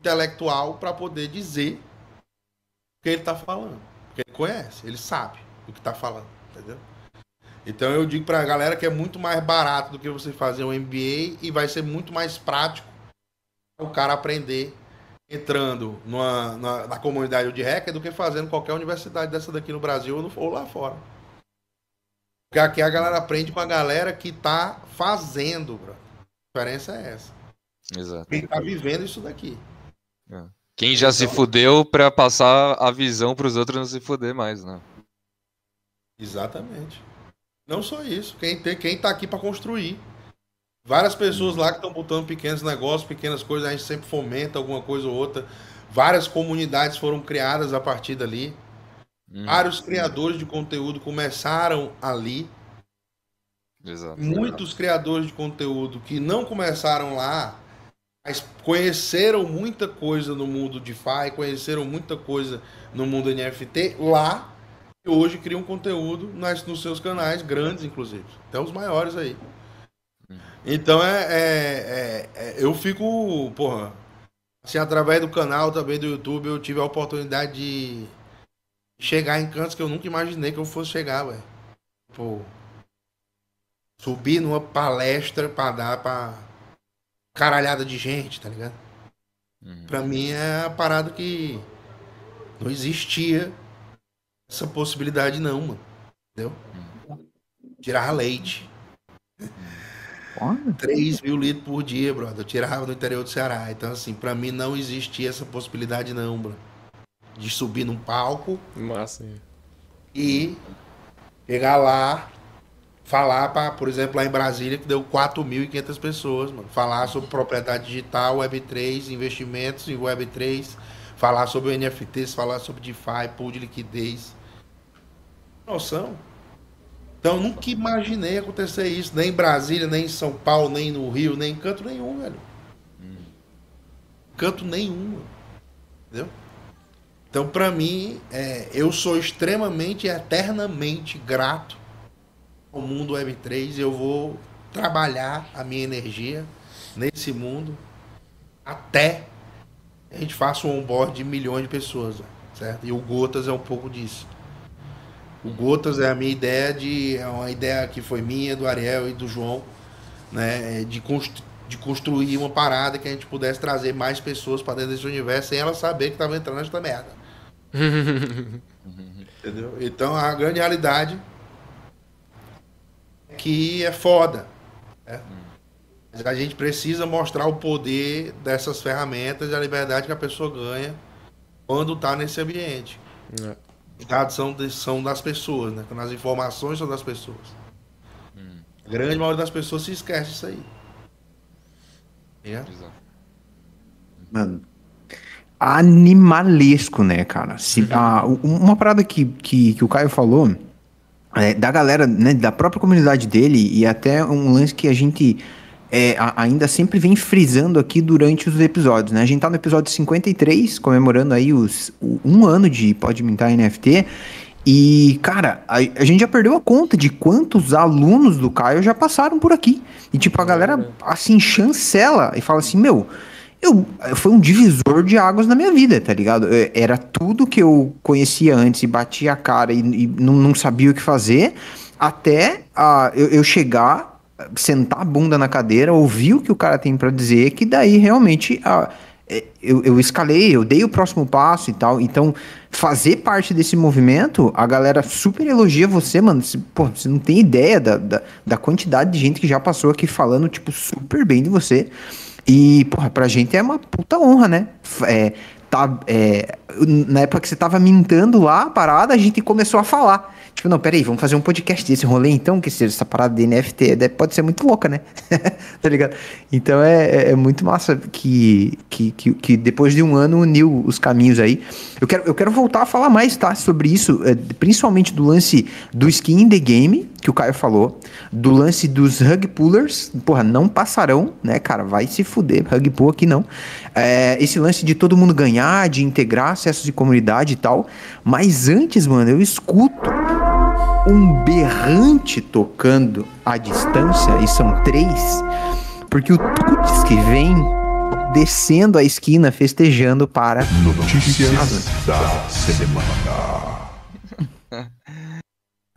intelectual para poder dizer o que ele está falando. Porque ele conhece, ele sabe o que está falando, entendeu? Então eu digo para a galera que é muito mais barato do que você fazer um MBA e vai ser muito mais prático o cara aprender entrando numa, na, na comunidade de hacker do que fazendo qualquer universidade dessa daqui no Brasil ou, no, ou lá fora. Porque aqui a galera aprende com a galera que tá fazendo, bro. A diferença é essa. Exato. Quem tá vivendo isso daqui. É. Quem já então, se fudeu para passar a visão para os outros não se fuder mais, né? Exatamente. Não só isso. Quem, tem, quem tá aqui para construir. Várias pessoas lá que estão botando pequenos negócios, pequenas coisas, a gente sempre fomenta alguma coisa ou outra. Várias comunidades foram criadas a partir dali. Hum. Vários criadores de conteúdo começaram ali. Exato. Muitos criadores de conteúdo que não começaram lá, mas conheceram muita coisa no mundo de DeFi, conheceram muita coisa no mundo NFT lá, e hoje criam conteúdo nas, nos seus canais, grandes inclusive. Até os maiores aí. Então é, é, é, é, Eu fico, porra. Assim, através do canal também do YouTube, eu tive a oportunidade de chegar em cantos que eu nunca imaginei que eu fosse chegar, velho. Pô. Subir numa palestra pra dar pra caralhada de gente, tá ligado? Uhum. Pra mim é a parada que não existia essa possibilidade não, mano. Entendeu? Uhum. Tirar leite. Uhum. 3 mil litros por dia, brother. Eu tirava no interior do Ceará. Então, assim, pra mim não existia essa possibilidade, não, brother. De subir num palco. Massa. E chegar lá, falar para, por exemplo, lá em Brasília, que deu 4.500 pessoas, mano. Falar sobre propriedade digital, Web3, investimentos em Web3, falar sobre o NFTs, falar sobre DeFi, pool de liquidez. Noção. Então nunca imaginei acontecer isso, nem em Brasília, nem em São Paulo, nem no Rio, nem em canto nenhum, velho. Canto nenhum. Entendeu? Então, para mim, é, eu sou extremamente, eternamente grato ao mundo Web3. Eu vou trabalhar a minha energia nesse mundo até a gente faça um onboard de milhões de pessoas, certo? E o Gotas é um pouco disso. O Gotas é a minha ideia de. É uma ideia que foi minha, do Ariel e do João, né? De, constru, de construir uma parada que a gente pudesse trazer mais pessoas para dentro desse universo sem elas saber que estava entrando nessa merda. Entendeu? Então a grande realidade é que é foda. Né? Mas a gente precisa mostrar o poder dessas ferramentas e a liberdade que a pessoa ganha quando está nesse ambiente. É. Os dados são, de, são das pessoas, né? Quando as informações são das pessoas. Hum. A grande maioria das pessoas se esquece disso aí. É? Mano, animalesco, né, cara? Se, uhum. a, uma parada que, que, que o Caio falou é, da galera, né, da própria comunidade dele e até um lance que a gente é, ainda sempre vem frisando aqui durante os episódios, né? A gente tá no episódio 53, comemorando aí os, o, um ano de Pode Mintar NFT. E, cara, a, a, gente já perdeu a conta de quantos alunos do Caio já passaram por aqui. E, tipo, a galera, assim, chancela e fala assim: Meu, eu, foi um divisor de águas na minha vida, tá ligado? É, era tudo que eu conhecia antes e batia a cara e, e não, não, sabia o que fazer, até uh, eu, eu chegar sentar a bunda na cadeira, ouvir o que o cara tem para dizer, que daí realmente a, é, eu, eu escalei, eu dei o próximo passo e tal. Então, fazer parte desse movimento, a galera super elogia você, mano. Você, pô, você não tem ideia da, da, da, quantidade de gente que já passou aqui falando, tipo, super bem de você. E, porra, pra gente é uma puta honra, né? É, tá, é, na época que você tava mintando lá a parada, a gente começou a falar. Tipo, não, peraí, vamos fazer um podcast desse rolê então, que essa parada de NFT pode ser muito louca, né? tá ligado? Então é, é, é, muito massa que, que, que, que, depois de um ano uniu os caminhos aí. Eu quero, eu quero voltar a falar mais, tá? Sobre isso, é, principalmente do lance do skin in the game, que o Caio falou, do lance dos rug pullers, porra, não passarão, né, cara? Vai se fuder, rug pull aqui não. É, esse lance de todo mundo ganhar, de integrar acessos de comunidade e tal. Mas antes, mano, eu escuto um berrante tocando à distância, e são três, porque o Tuts que vem descendo a esquina festejando para Notícias da Semana.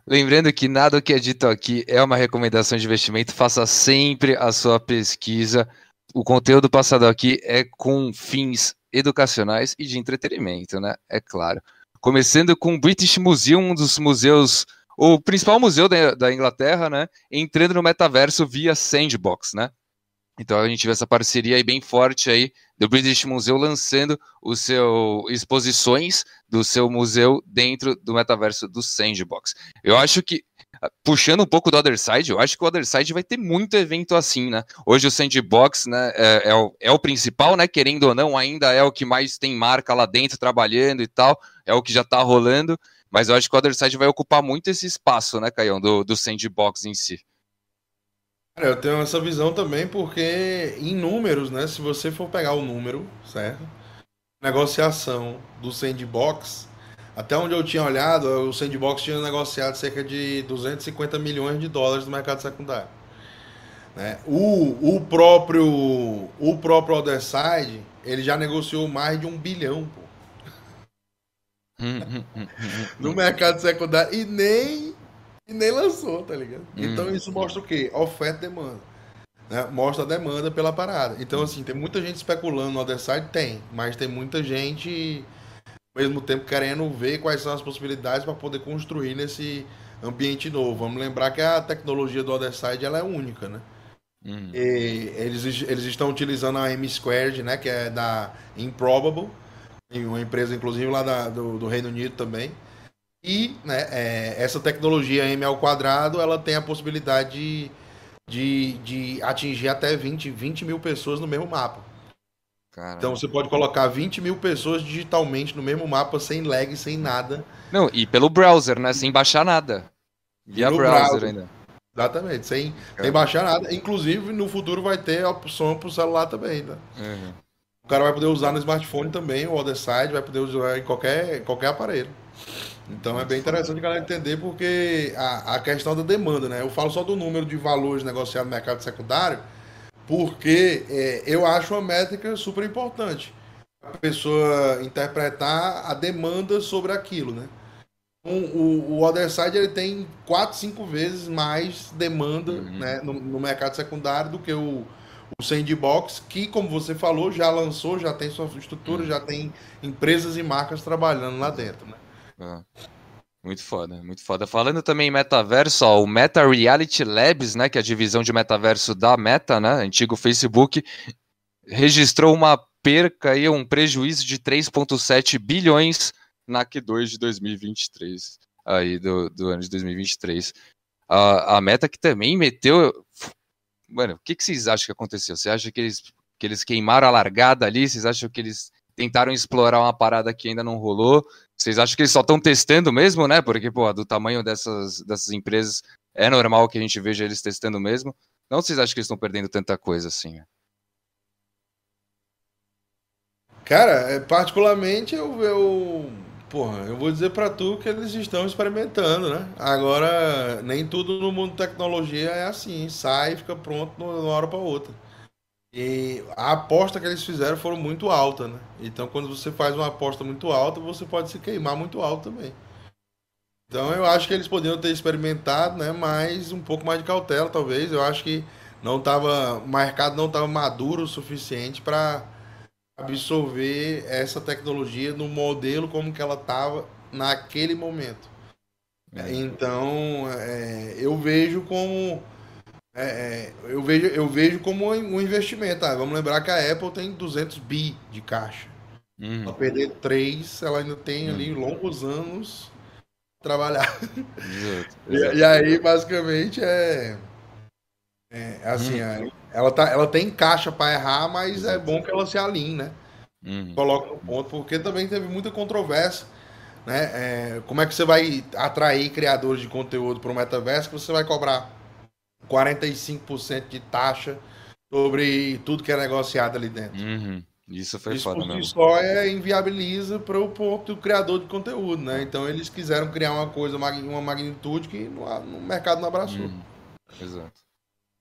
Lembrando que nada que é dito aqui é uma recomendação de investimento, faça sempre a sua pesquisa. O conteúdo passado aqui é com fins educacionais e de entretenimento, né? É claro. Começando com o British Museum, um dos museus o principal museu da, Inglaterra, né, entrando no metaverso via Sandbox, né? Então a gente vê essa parceria aí bem forte aí do British Museum lançando o seu exposições do seu museu dentro do metaverso do Sandbox. Eu acho que puxando um pouco do Other Side, eu acho que o Other Side vai ter muito evento assim, né? Hoje o Sandbox, né, é, é, o, é o principal, né? Querendo ou não, ainda é o que mais tem marca lá dentro trabalhando e tal, é o que já tá rolando. Mas eu acho que o Otherside vai ocupar muito esse espaço, né, Caião, do, do sandbox em si. Cara, eu tenho essa visão também porque em números, né, se você for pegar o número, certo? Negociação do sandbox, até onde eu tinha olhado, o sandbox tinha negociado cerca de 250 milhões de dólares no mercado secundário. Né? O, o próprio o próprio Otherside, ele já negociou mais de um bilhão, pô no mercado secundário e nem, e nem lançou, tá ligado? Então hum. isso mostra o quê? Oferta e demanda. Né? Mostra a demanda pela parada. Então, assim, tem muita gente especulando no other side? Tem, mas tem muita gente mesmo tempo querendo ver quais são as possibilidades para poder construir nesse ambiente novo. Vamos lembrar que a tecnologia do other side ela é única, né? Hum. eles, eles estão utilizando a M-Squared, né, que é da Improbable, uma empresa, inclusive, lá da, do, do, Reino Unido também. E né, é, essa tecnologia M ao quadrado, ela tem a possibilidade de, de, de atingir até 20, 20 mil pessoas no mesmo mapa. Caramba. Então você pode colocar 20 mil pessoas digitalmente no mesmo mapa, sem lag, sem nada. Não, e pelo browser, né? Sem baixar nada. Via browser, browser, ainda. Exatamente, sem, sem baixar nada. Inclusive, no futuro vai ter a opção para o celular também, né? Uhum cara vai poder usar no smartphone também, o other side, vai poder usar em qualquer, qualquer aparelho. Então é bem interessante a galera entender porque a, a questão da demanda, né? Eu falo só do número de valores negociados no mercado secundário, porque é, eu acho uma métrica super importante. A pessoa interpretar a demanda sobre aquilo, né? Um, o, o Other Side ele tem 4, 5 vezes mais demanda uhum. né, no, no mercado secundário do que o, o Sandbox, que, como você falou, já lançou, já tem sua estrutura, já tem empresas e marcas trabalhando lá dentro, né? Ah, muito foda, muito foda. Falando também em metaverso, ó, o Meta Reality Labs, né, que é a divisão de metaverso da Meta, né, antigo Facebook, registrou uma perca e um prejuízo de 3,7 bilhões na Q2 de 2023, aí do, do ano de 2023. A, a Meta que também meteu Mano, o que, que vocês acham que aconteceu? Você acha que eles, que eles queimaram a largada ali? Vocês acham que eles tentaram explorar uma parada que ainda não rolou? Vocês acham que eles só estão testando mesmo, né? Porque, pô, do tamanho dessas, dessas empresas, é normal que a gente veja eles testando mesmo. Não vocês acham que eles estão perdendo tanta coisa assim? Cara, é, particularmente eu, eu Porra, eu vou dizer para tu que eles estão experimentando, né? Agora, nem tudo no mundo de tecnologia é assim, sai e fica pronto de uma hora para outra. E a aposta que eles fizeram foram muito alta, né? Então, quando você faz uma aposta muito alta, você pode se queimar muito alto também. Então, eu acho que eles poderiam ter experimentado, né? Mas um pouco mais de cautela, talvez. Eu acho que não tava, o mercado não estava maduro o suficiente para absorver essa tecnologia no modelo como que ela estava naquele momento. É. Então, é, eu vejo como é, é, eu vejo eu vejo como um investimento. Ah, vamos lembrar que a Apple tem 200 bi de caixa. Uhum. Ela perder três, ela ainda tem uhum. ali longos anos trabalhar. Exato, exato. E, e, aí, basicamente, é. é assim, uhum. é, ela, tá, ela tem caixa para errar, mas exato. é bom que ela se alinhe, né? Uhum. Coloca no ponto, porque também teve muita controvérsia. Né? É, como é que você vai atrair criadores de conteúdo para o metaverso que você vai cobrar 45% de taxa sobre tudo que é negociado ali dentro? Uhum. Isso foi Isso foda si só é inviabiliza para o ponto do criador de conteúdo, né? Então eles quiseram criar uma coisa, uma magnitude que no, no mercado não abraçou. Uhum. Exato.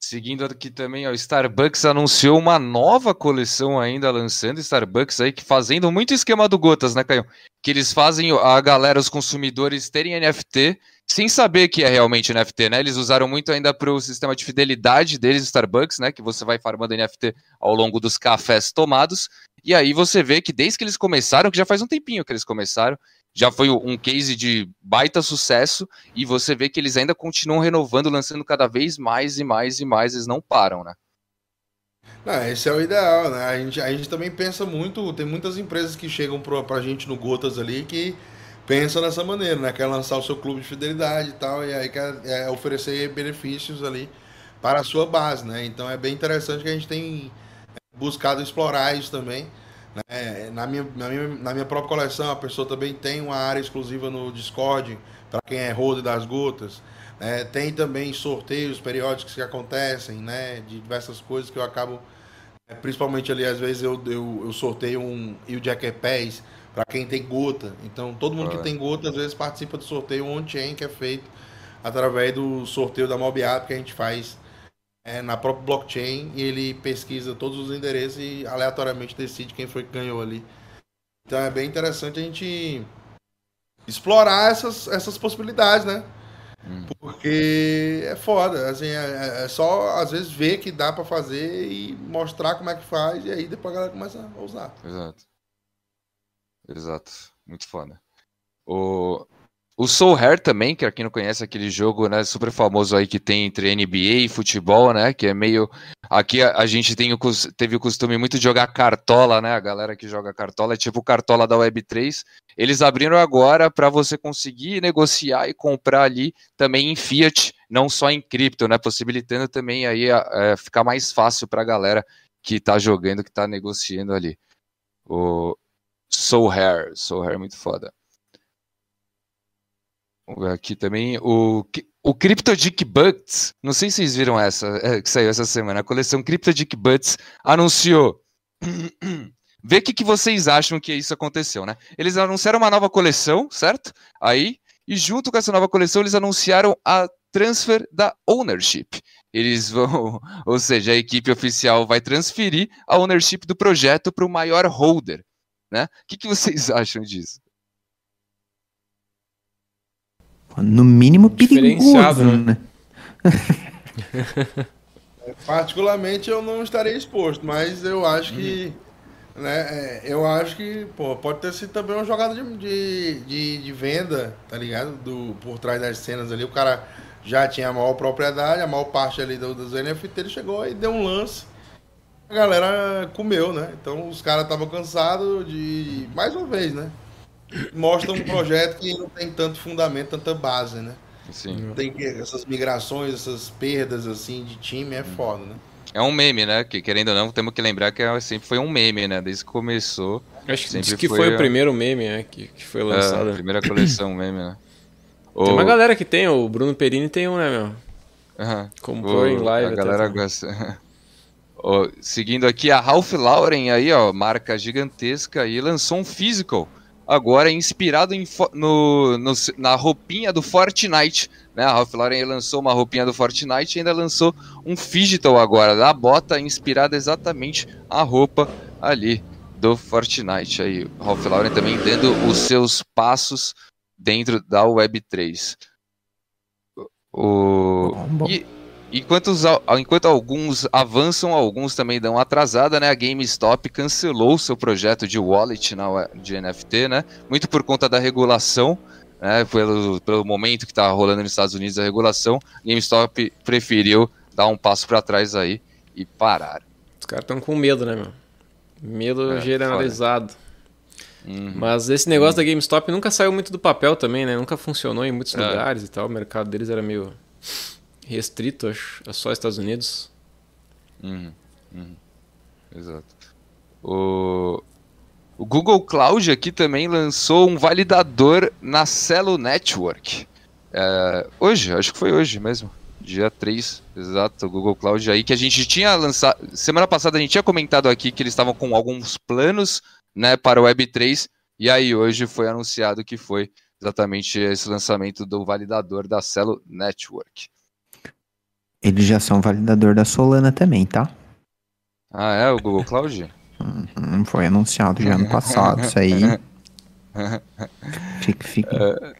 Seguindo aqui também, o Starbucks anunciou uma nova coleção ainda lançando Starbucks aí que fazendo muito esquema do Gotas, né, Caio? Que eles fazem a galera, os consumidores terem NFT sem saber que é realmente NFT, né? Eles usaram muito ainda para o sistema de fidelidade deles, Starbucks, né? Que você vai farmando NFT ao longo dos cafés tomados. E aí você vê que desde que eles começaram, que já faz um tempinho que eles começaram, já foi um case de baita sucesso e você vê que eles ainda continuam renovando, lançando cada vez mais e mais e mais, eles não param, né? Não, esse é o ideal, né? A gente, a gente também pensa muito, tem muitas empresas que chegam pra, pra gente no Gotas ali que pensam dessa maneira, né? Quer lançar o seu clube de fidelidade e tal, e aí quer é, oferecer benefícios ali para a sua base, né? Então é bem interessante que a gente tem buscado explorar isso também. Né? Na, minha, na, minha, na minha própria coleção, a pessoa também tem uma área exclusiva no Discord, para quem é holder das gotas. É, tem também sorteios periódicos que acontecem, né? De diversas coisas que eu acabo. É, principalmente ali, às vezes eu, eu, eu sorteio um Rio Jacker Pés para quem tem gota. Então, todo mundo que tem gota, às vezes, participa do sorteio on-chain que é feito através do sorteio da Mobiapp que a gente faz é, na própria blockchain e ele pesquisa todos os endereços e aleatoriamente decide quem foi que ganhou ali. Então é bem interessante a gente explorar essas, essas possibilidades, né? Hum. Porque é foda, assim, é, é, só às vezes ver que dá para fazer e mostrar como é que faz e aí depois a galera começa a usar. Exato. Exato. Muito foda. O... O Soul Hair também, que é quem não conhece aquele jogo, né, super famoso aí que tem entre NBA e futebol, né, que é meio aqui a, a gente tem o, teve o costume muito de jogar cartola, né, a galera que joga cartola é tipo cartola da Web3. Eles abriram agora para você conseguir negociar e comprar ali também em fiat, não só em cripto, né, possibilitando também aí a, a ficar mais fácil para a galera que está jogando, que está negociando ali. O Soul Hair, Soul Hair é muito foda. Aqui também. O, o CryptoDick Butts, não sei se vocês viram essa, é, que saiu essa semana. A coleção CryptoDick Butts anunciou. Vê o que, que vocês acham que isso aconteceu, né? Eles anunciaram uma nova coleção, certo? Aí, e junto com essa nova coleção, eles anunciaram a transfer da ownership. Eles vão, ou seja, a equipe oficial vai transferir a ownership do projeto para o maior holder, né? O que, que vocês acham disso? No mínimo perigoso, né? né? Particularmente eu não estarei exposto, mas eu acho que. Uhum. Né, é, eu acho que pô, pode ter sido também uma jogada de, de, de, de, venda, tá ligado? Do, por trás das cenas ali. O cara já tinha a maior propriedade, a maior parte ali do, dos NFT, ele chegou e deu um lance. A galera comeu, né? Então os caras estavam cansados de. Mais uma vez, né? mostra um projeto que não tem tanto fundamento, tanta base, né? Sim. Tem que, essas migrações, essas perdas assim de time é foda, né? É um meme, né? Que querendo ou não, temos que lembrar que é, sempre foi um meme, né? Desde que começou. Acho que, sempre que foi, foi o primeiro meme, né? Que, que foi lançado. É, a primeira coleção meme, né? Tem uma galera que tem, o Bruno Perini tem um, né, meu? Uhum. Comprou em live. A galera gosta. seguindo aqui, a Ralph Lauren aí, ó, marca gigantesca, e lançou um physical agora inspirado em, no, no, na roupinha do Fortnite. Né? A Ralph Lauren lançou uma roupinha do Fortnite e ainda lançou um Digital agora, da bota inspirada exatamente a roupa ali do Fortnite. Aí, Ralph Lauren também dando os seus passos dentro da Web3. O... Bom, bom. E Enquanto, os, enquanto alguns avançam, alguns também dão atrasada, né? A GameStop cancelou seu projeto de wallet na, de NFT, né? Muito por conta da regulação, né? Pelo, pelo momento que está rolando nos Estados Unidos a regulação, GameStop preferiu dar um passo para trás aí e parar. Os caras estão com medo, né, meu? Medo é, generalizado. Uhum. Mas esse negócio uhum. da GameStop nunca saiu muito do papel também, né? Nunca funcionou em muitos é. lugares e tal. O mercado deles era meio restrito, acho, a só Estados Unidos. Uhum. Uhum. Exato. O... o Google Cloud aqui também lançou um validador na Celo Network. É... Hoje, acho que foi hoje mesmo. Dia 3, exato, o Google Cloud aí, que a gente tinha lançado. Semana passada a gente tinha comentado aqui que eles estavam com alguns planos né, para o Web3, e aí hoje foi anunciado que foi exatamente esse lançamento do validador da Celo Network. Eles já são validador da Solana também, tá? Ah, é? O Google Cloud? Uhum, foi anunciado já ano passado, isso aí. fica, fica.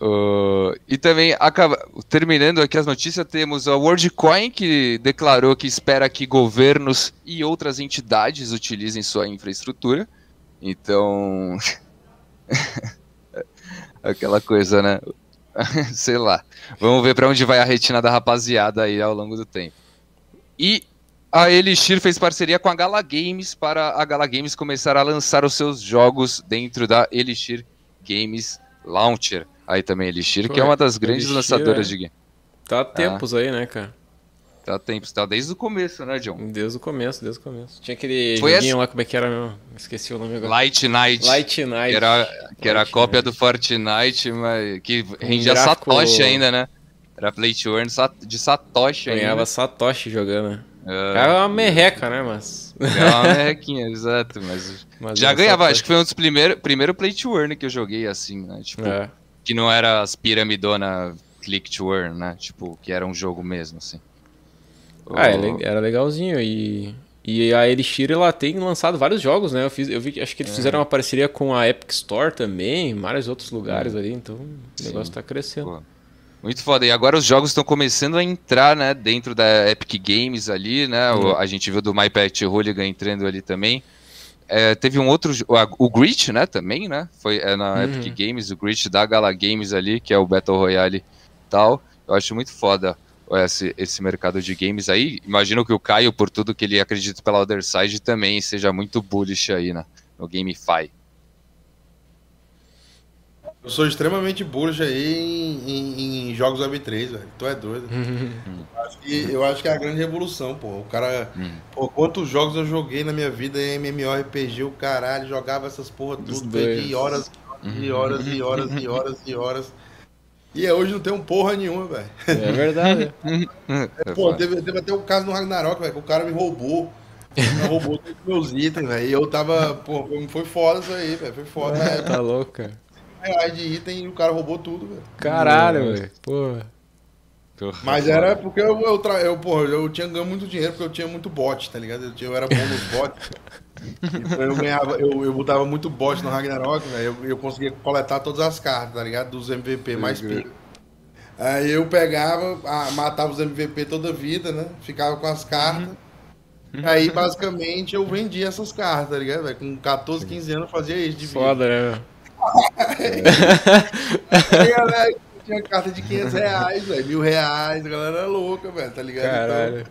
Uh, e também, acaba, terminando aqui as notícias, temos a WorldCoin que declarou que espera que governos e outras entidades utilizem sua infraestrutura. Então. Aquela coisa, né? Sei lá. Vamos ver para onde vai a retina da rapaziada aí ao longo do tempo. E a Elixir fez parceria com a Gala Games para a Gala Games começar a lançar os seus jogos dentro da Elixir Games Launcher. Aí também Elixir, Pô, que é uma das grandes Elixir, lançadoras é... de game. Tá há tempos ah. aí, né, cara? Tá tempo, tá desde o começo, né, John? Desde o começo, desde o começo. Tinha aquele Foi joguinho essa... lá, como é que era meu? Esqueci o nome agora. Light Night. Light Night. Que era, que era a cópia Night. do Fortnite, mas que rendia um gráfico... Satoshi ainda, né? Era Play to Earn de Satoshi ainda. Ganhava Satoshi jogando. Né? É, era uma merreca, né, mas... Era uma merrequinha, exato, mas... mas já ganhava, acho que foi um dos primeiros primeiro Play to Earn que eu joguei, assim, né? Tipo, é. que não era as piramidona Click to Earn, né? Tipo, que era um jogo mesmo, assim. Ah, é era legalzinho. E, e a Elixir ela tem lançado vários jogos, né? Eu, fiz, eu vi acho que eles é. fizeram uma parceria com a Epic Store também, vários outros lugares é. ali, então o negócio tá crescendo. Pô. Muito foda. E agora os jogos estão começando a entrar, né, dentro da Epic Games ali, né? Uhum. O, a gente viu do My Pet Hooligan entrando ali também. É, teve um outro, o, o Grit, né, também, né? Foi é na uhum. Epic Games, o Grit da Gala Games ali, que é o Battle Royale tal. Eu acho muito foda esse, esse mercado de games aí. Imagino que o Caio, por tudo que ele acredita pela Other Side, também seja muito bullish aí na, no GameFi. Eu sou extremamente bullish aí em, em, em jogos Web3, velho. Tu é doido. eu, acho que, eu acho que é a grande revolução, pô. O cara. Hum. Pô, quantos jogos eu joguei na minha vida em MMORPG, o caralho, jogava essas porra tudo, perdi horas e horas e horas e horas e horas. E hoje não tem um porra nenhuma, velho. É verdade. é, pô, teve, teve até um caso no Ragnarok, velho, que o cara me roubou. Me roubou todos os meus itens, velho. E eu tava. Pô, foi foda isso aí, velho. Foi foda. É, tá louco, cara. reais de item e o cara roubou tudo, velho. Caralho, velho. Porra. Mas era porque eu, eu, eu, eu, porra, eu tinha ganho muito dinheiro porque eu tinha muito bot, tá ligado? Eu, tinha, eu era bom nos bots. Então eu ganhava, eu, eu botava muito bot no Ragnarok, velho. Eu, eu conseguia coletar todas as cartas, tá ligado? Dos MVP mais pica. Aí eu pegava, matava os MVP toda vida, né? Ficava com as cartas. Uhum. Aí, basicamente, eu vendia essas cartas, tá ligado? Véio? Com 14, 15 anos eu fazia isso de vida. Foda, né? aí, tinha carta de 500 reais, velho. Mil reais, a galera era louca, velho, tá ligado? Caralho.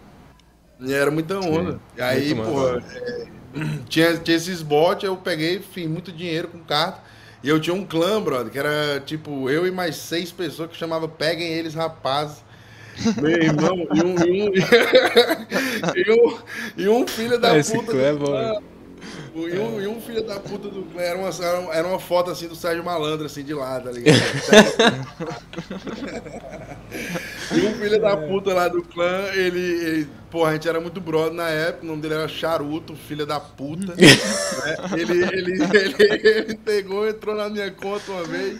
Então, era muita onda. Sim, e aí, pô, é, tinha, tinha esses bots, eu peguei, fiz muito dinheiro com carta. E eu tinha um clã, brother, que era tipo eu e mais seis pessoas que chamava Peguem Eles Rapazes. Meu irmão, e um, e um, e um, e um filho da Esse puta. É bom. E um, e um filho da puta do clã, era uma, era uma foto assim do Sérgio Malandro, assim, de lado, tá ligado? e um filho da puta lá do clã, ele, ele Porra, a gente era muito brother na época, o nome dele era Charuto, filho da puta. né? ele, ele, ele, ele, pegou, entrou na minha conta uma vez,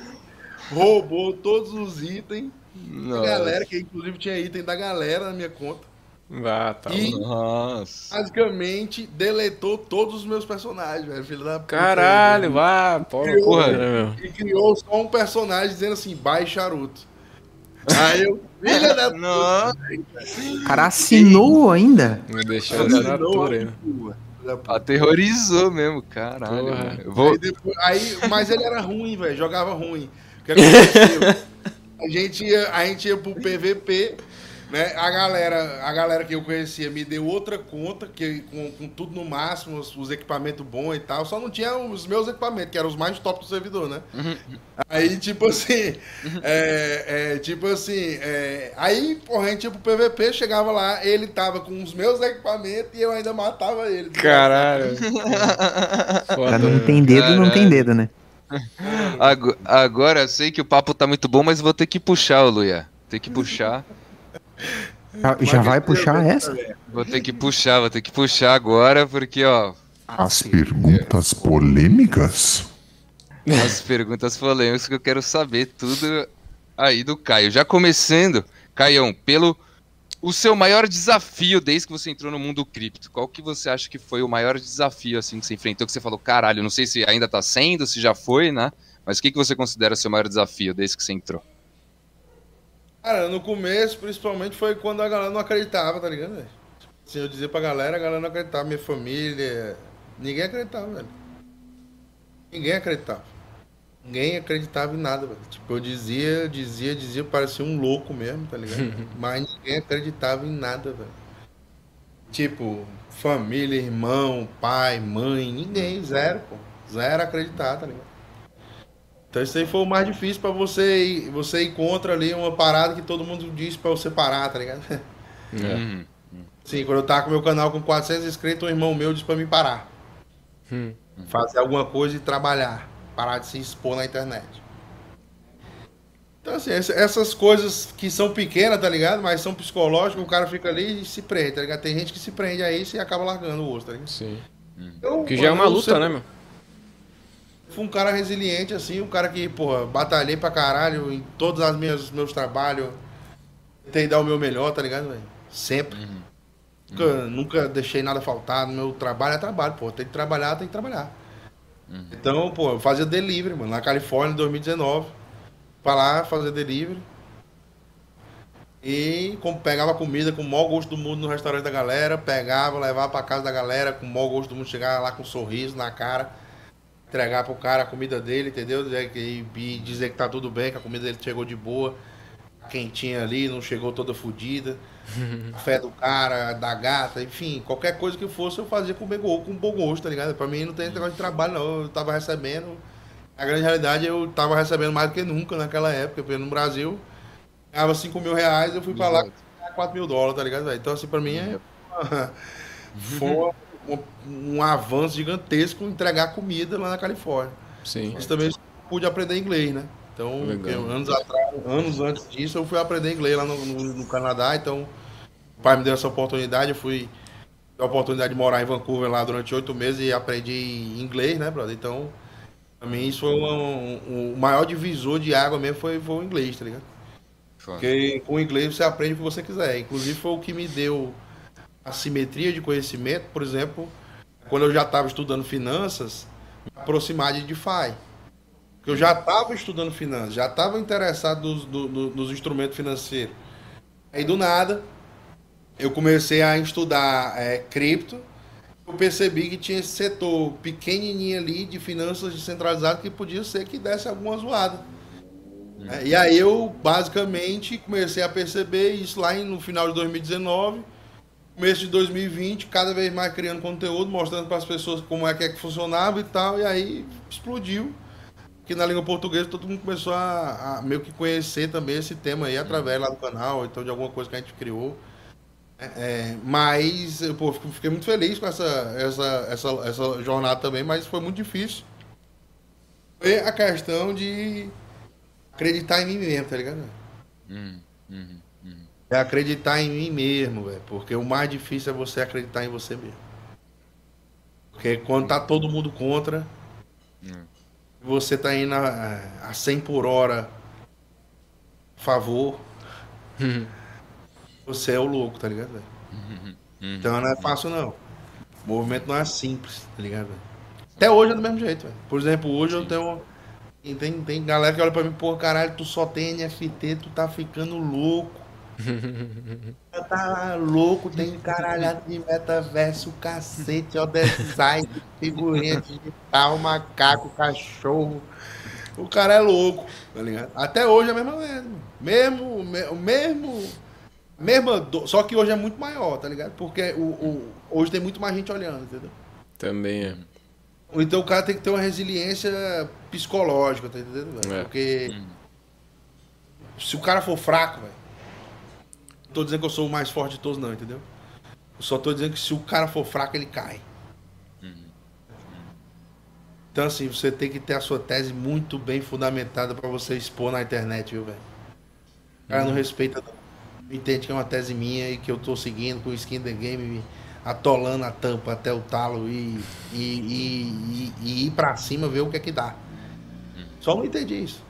roubou todos os itens Nossa. da galera, que inclusive tinha item da galera na minha conta. Ah, tá e Nossa. basicamente deletou todos os meus personagens, velho. Filho da puta. Caralho, vá, porra, criou, porra, né, E criou só um personagem dizendo assim, bye Charuto. Aí eu, filha da Nossa. Cara assinou ainda? Me deixou assinatura Aterrorizou mesmo, caralho. Vou... Aí, depois, aí, mas ele era ruim, velho. Jogava ruim. O que aconteceu? a gente ia, a gente ia pro PVP Né? A, galera, a galera que eu conhecia me deu outra conta, que, com, com tudo no máximo, os, os, equipamentos bons e tal. Só não tinha os meus equipamentos, que eram os mais top do servidor, né? Uhum. Aí, tipo assim, é, é, tipo assim, é, aí, porra, a gente ia pro PVP, chegava lá, ele tava com os meus equipamentos e eu ainda matava ele. Caralho. Foda. não tem dedo, Caralho. não tem dedo, né? Agora, agora sei que o papo tá muito bom, mas vou ter que puxar, Luia. Tem que puxar. Já, já vai puxar essa? Vou ter que puxar, vou ter que puxar agora, porque, ó. As perguntas polêmicas? As perguntas polêmicas que eu quero saber tudo aí do Caio. Já começando, Caião, pelo o seu maior desafio desde que você entrou no mundo cripto. Qual que você acha que foi o maior desafio assim que você enfrentou? Que você falou, caralho, não sei se ainda tá sendo, se já foi, né? Mas o que, que você considera o seu maior desafio desde que você entrou? Cara, no começo, principalmente, foi quando a galera não acreditava, tá ligado, velho? Assim, eu dizia pra galera, a galera não acreditava, minha família. Ninguém acreditava, velho. Ninguém acreditava. Ninguém acreditava em nada, velho. Tipo, eu dizia, dizia, dizia, parecia um louco mesmo, tá ligado? Mas ninguém acreditava em nada, velho. Tipo, família, irmão, pai, mãe, ninguém, zero, pô. Zero acreditar, tá ligado? Então isso aí foi o mais difícil para você você encontra ali uma parada que todo mundo diz para você parar, tá ligado? É. Uhum. Sim, quando eu tava com meu canal com 400 inscritos, um irmão meu disse para mim parar. Uhum. Fazer alguma coisa e trabalhar, parar de se expor na internet. Então assim, essas coisas que são pequenas, tá ligado? Mas são psicológicas, o cara fica ali e se prende, tá ligado? Tem gente que se prende a isso e acaba largando o osso, tá ligado? Sim. Então, que já é uma luta, você... né, meu? Fui um cara resiliente, assim, um cara que, porra, batalhei pra caralho em todos os meus, meus trabalhos. Tentei dar o meu melhor, tá ligado, velho? Sempre. Uhum. Nunca, uhum. nunca deixei nada faltar. No meu trabalho é trabalho, pô. Tem que trabalhar, tem que trabalhar. Uhum. Então, pô, eu fazia delivery, mano, na Califórnia em 2019. Pra lá fazer delivery. E como pegava comida com o maior gosto do mundo no restaurante da galera, pegava, levava pra casa da galera com o maior gosto do mundo, chegava lá com um sorriso na cara entregar pro cara a comida dele, entendeu? E dizer que tá tudo bem, que a comida dele chegou de boa, quentinha ali, não chegou toda fodida. Fé do cara, da gata, enfim, qualquer coisa que fosse eu fazia com, com bom gosto, tá ligado? Pra mim não tem negócio de trabalho, não. Eu tava recebendo. A grande realidade eu tava recebendo mais do que nunca naquela época, porque no Brasil ganhava 5 mil reais, eu fui pra lá com 4 mil dólares, tá ligado? Então, assim, pra mim é. Foi um, um avanço gigantesco entregar comida lá na Califórnia. Sim. Mas também pude aprender inglês, né? Então, anos atrás, anos antes disso, eu fui aprender inglês lá no, no, no, Canadá. Então, o pai me deu essa oportunidade. Eu fui a oportunidade de morar em Vancouver lá durante oito meses e aprendi inglês, né, brother? Então, pra mim, isso foi um, um, o maior divisor de água mesmo foi, foi o inglês, tá ligado? Porque com o inglês você aprende o que você quiser. Inclusive, foi o que me deu assimetria de conhecimento, por exemplo, quando eu já estava estudando finanças, me aproximar de DeFi. Porque eu já estava estudando finanças, já estava interessado nos, do, nos instrumentos financeiros. Aí do nada, eu comecei a estudar é, cripto. Eu percebi que tinha esse setor pequenininho ali de finanças descentralizadas que podia ser que desse alguma zoada. É, e aí eu basicamente comecei a perceber isso lá no final de 2019 começo de 2020, cada vez mais criando conteúdo, mostrando para as pessoas como é que, é que funcionava e tal, e aí explodiu. Que na língua portuguesa todo mundo começou a, a, meio que conhecer também esse tema aí através lá do canal, então de alguma coisa que a gente criou. É, é mas pô, fiquei muito feliz com essa, essa, essa, essa jornada também, mas foi muito difícil. Foi a questão de acreditar em mim mesmo, tá ligado? Hum, uhum. É acreditar em mim mesmo, velho. Porque o mais difícil é você acreditar em você mesmo. Porque quando tá todo mundo contra, hum. você tá indo a, a 100 por hora a favor, uhum. você é o louco, tá ligado, velho? Uhum. Então não é fácil, não. O movimento não é simples, tá ligado, velho? Até hoje é do mesmo jeito, velho. Por exemplo, hoje Sim. eu tenho. Tem, tem galera que olha pra mim, pô, caralho, tu só tem NFT, tu tá ficando louco. tá louco, tem caralhado de metaverso, cacete, ó, design, figurinha digital, macaco, cachorro. O cara é louco, tá ligado? Até hoje é a mesma merda. Mesmo, mesmo, Mesma do... Só que hoje é muito maior, tá ligado? Porque o, o, hoje tem muito mais gente olhando, entendeu? Também é. Então o cara tem que ter uma resiliência psicológica, tá entendendo? É. Porque hum. se o cara for fraco, velho. Não tô dizendo que eu sou o mais forte de todos, não, entendeu? Eu só tô dizendo que se o cara for fraco, ele cai. Então, assim, você tem que ter a sua tese muito bem fundamentada para você expor na internet, viu, velho? O cara não uhum. respeita, entende que é uma tese minha e que eu tô seguindo com o skin the game, atolando a tampa até o talo e, e, e, e ir para cima ver o que é que dá. Uhum. Só não entendi isso.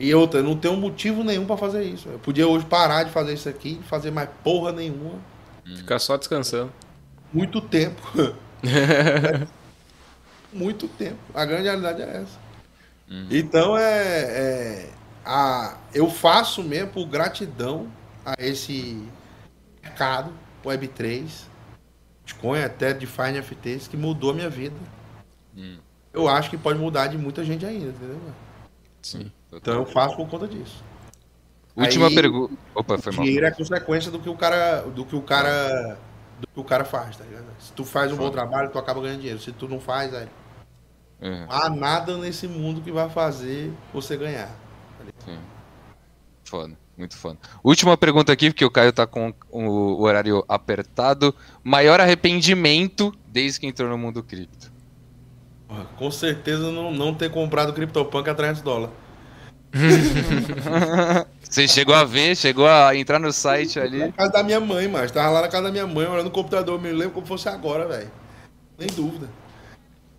E outra, não um motivo nenhum para fazer isso. Eu podia hoje parar de fazer isso aqui, fazer mais porra nenhuma. Ficar só descansando. Muito tempo. muito tempo. A grande realidade é essa. Uhum. Então é, é, a, eu faço mesmo por gratidão a esse mercado Web3, Bitcoin até Define FTs, que mudou a minha vida. Uhum. Eu acho que pode mudar de muita gente ainda, entendeu? Sim. Então eu faço por conta disso. Última pergunta. Opa, foi mal. Dinheiro é consequência do que o cara, do que o cara, do que o cara faz, tá ligado? Se tu faz um Foda. bom trabalho, tu acaba ganhando dinheiro. Se tu não faz, aí Uhum. Há nada nesse mundo que vai fazer você ganhar. Sim. Foda, muito foda. Última pergunta aqui, porque o Caio tá com o horário apertado. Maior arrependimento desde que entrou no mundo cripto? Com certeza não, não ter comprado CryptoPunk a 300 dólares. Você chegou a ver, chegou a entrar no site ali? Na casa da minha mãe, mas tava lá na casa da minha mãe, olhando o computador, me lembro como fosse agora, velho. Nem dúvida.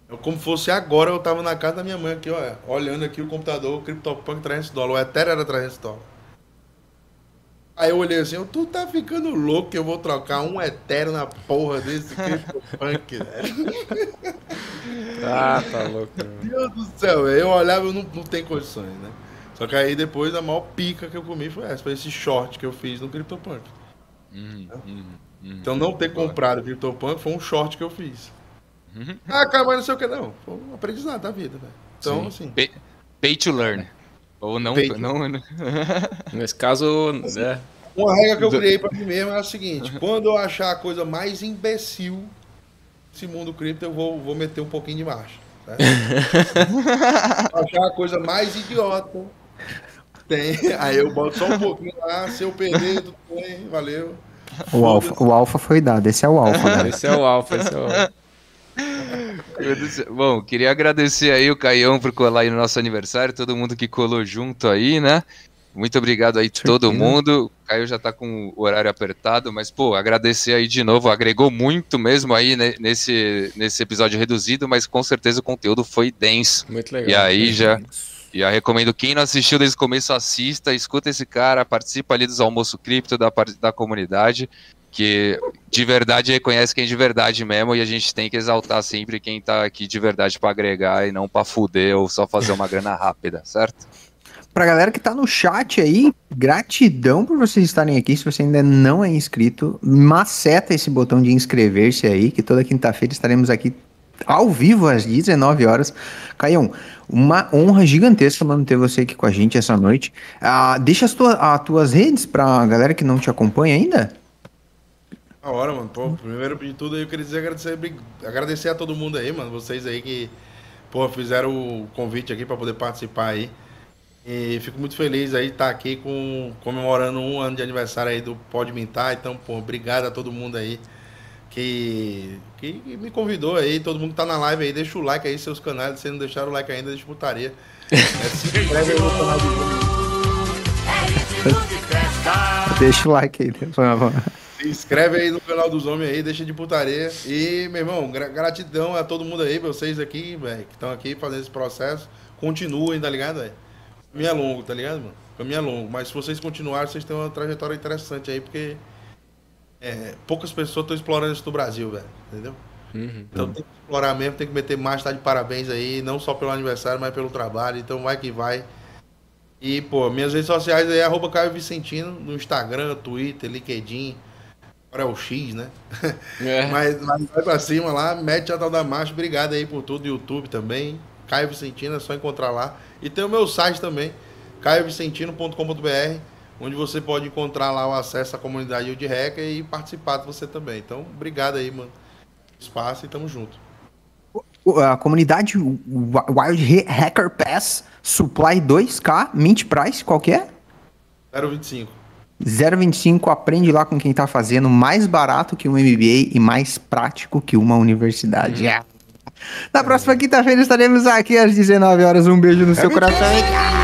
É como fosse agora, eu tava na casa da minha mãe aqui, ó, olhando aqui o computador, o CryptoPunk 300 dólares, o Ethereum era 300 dólares. Aí eu olhei assim, tu tá ficando louco que eu vou trocar um Ethereum na porra desse CryptoPunk, velho. Ah, tá louco. Meu Deus do céu, eu olhava e não, não tem condições, né? Só que aí depois a maior pica que eu comi foi essa, foi esse short que eu fiz no CryptoPunk. Uhum, uhum, uhum. Então não ter comprado o CryptoPunk foi um short que eu fiz. Uhum. Ah, cara, mas não sei o que não. Foi um aprendizado da vida, velho. Então, Sim. assim. Pay, pay, to learn. Ou não. Pay não, não... Nesse caso. Assim, é... Uma regra que eu criei pra mim mesmo é a seguinte: quando eu achar a coisa mais imbecil desse mundo cripto, eu vou, vou meter um pouquinho de marcha. achar a coisa mais idiota. Tem. Aí eu boto só um pouquinho lá, se eu perder, tudo bem, valeu. O alfa, o alfa foi dado, esse é o alfa, né? Esse é o alfa, esse é o alfa. Bom, queria agradecer aí o Caião por colar aí no nosso aniversário, todo mundo que colou junto aí, né? Muito obrigado aí todo mundo. O Caio já tá com o horário apertado, mas, pô, agradecer aí de novo. Agregou muito mesmo aí né, nesse, nesse episódio reduzido, mas com certeza o conteúdo foi denso. Muito legal. E aí já, já recomendo quem não assistiu desde o começo, assista, escuta esse cara, participa ali dos almoço cripto da, da comunidade que de verdade reconhece quem é de verdade mesmo e a gente tem que exaltar sempre quem tá aqui de verdade para agregar e não para fuder ou só fazer uma grana rápida, certo? Pra galera que tá no chat aí, gratidão por vocês estarem aqui. Se você ainda não é inscrito, maceta esse botão de inscrever-se aí, que toda quinta-feira estaremos aqui ao vivo às 19 horas. Caião, uma honra gigantesca manter você aqui com a gente essa noite. Ah, deixa as, tua, as tuas redes pra galera que não te acompanha ainda. Da hora, mano. Pô, primeiro de tudo eu queria dizer agradecer, agradecer a todo mundo aí, mano. Vocês aí que, pô, fizeram o convite aqui para poder participar aí. E fico muito feliz aí de estar aqui com, comemorando um ano de aniversário aí do Pode Mintar. Então, pô, obrigado a todo mundo aí que, que, me convidou aí. Todo mundo que tá na live aí, deixa o like aí, seus canais. Se não deixaram o like ainda, deixa putaria. é, se inscreve aí no canal do Deixa o like aí, por favor. Se inscreve aí no canal dos homens aí, deixa de putaria. E, meu irmão, gratidão a todo mundo aí, vocês aqui, velho, que estão aqui fazendo esse processo. Continuem, tá ligado, velho? Caminho é longo, tá ligado, mano? Caminho é longo. Mas se vocês continuarem, vocês têm uma trajetória interessante aí, porque é, poucas pessoas estão explorando isso no Brasil, velho. Entendeu? Uhum. Então tem que explorar mesmo, tem que meter mais, tá de parabéns aí, não só pelo aniversário, mas pelo trabalho. Então vai que vai. E, pô, minhas redes sociais aí é arroba Caio Vicentino, no Instagram, Twitter, LinkedIn. Agora é o X, né? É. mas, mas vai pra cima lá, mete a tal da marcha. Obrigado aí por tudo. YouTube também. Caio Vicentino, é só encontrar lá. E tem o meu site também, caiovicentino.com.br, onde você pode encontrar lá o acesso à comunidade de Hacker e participar de você também. Então, obrigado aí, mano. Espaço e tamo junto. A comunidade Wild Hacker Pass Supply 2K, Mint Price, qual que é? 0,25. 0,25, aprende lá com quem tá fazendo, mais barato que um MBA e mais prático que uma universidade. Hum. Na próxima quinta-feira estaremos aqui às 19 horas. Um beijo no é seu coração.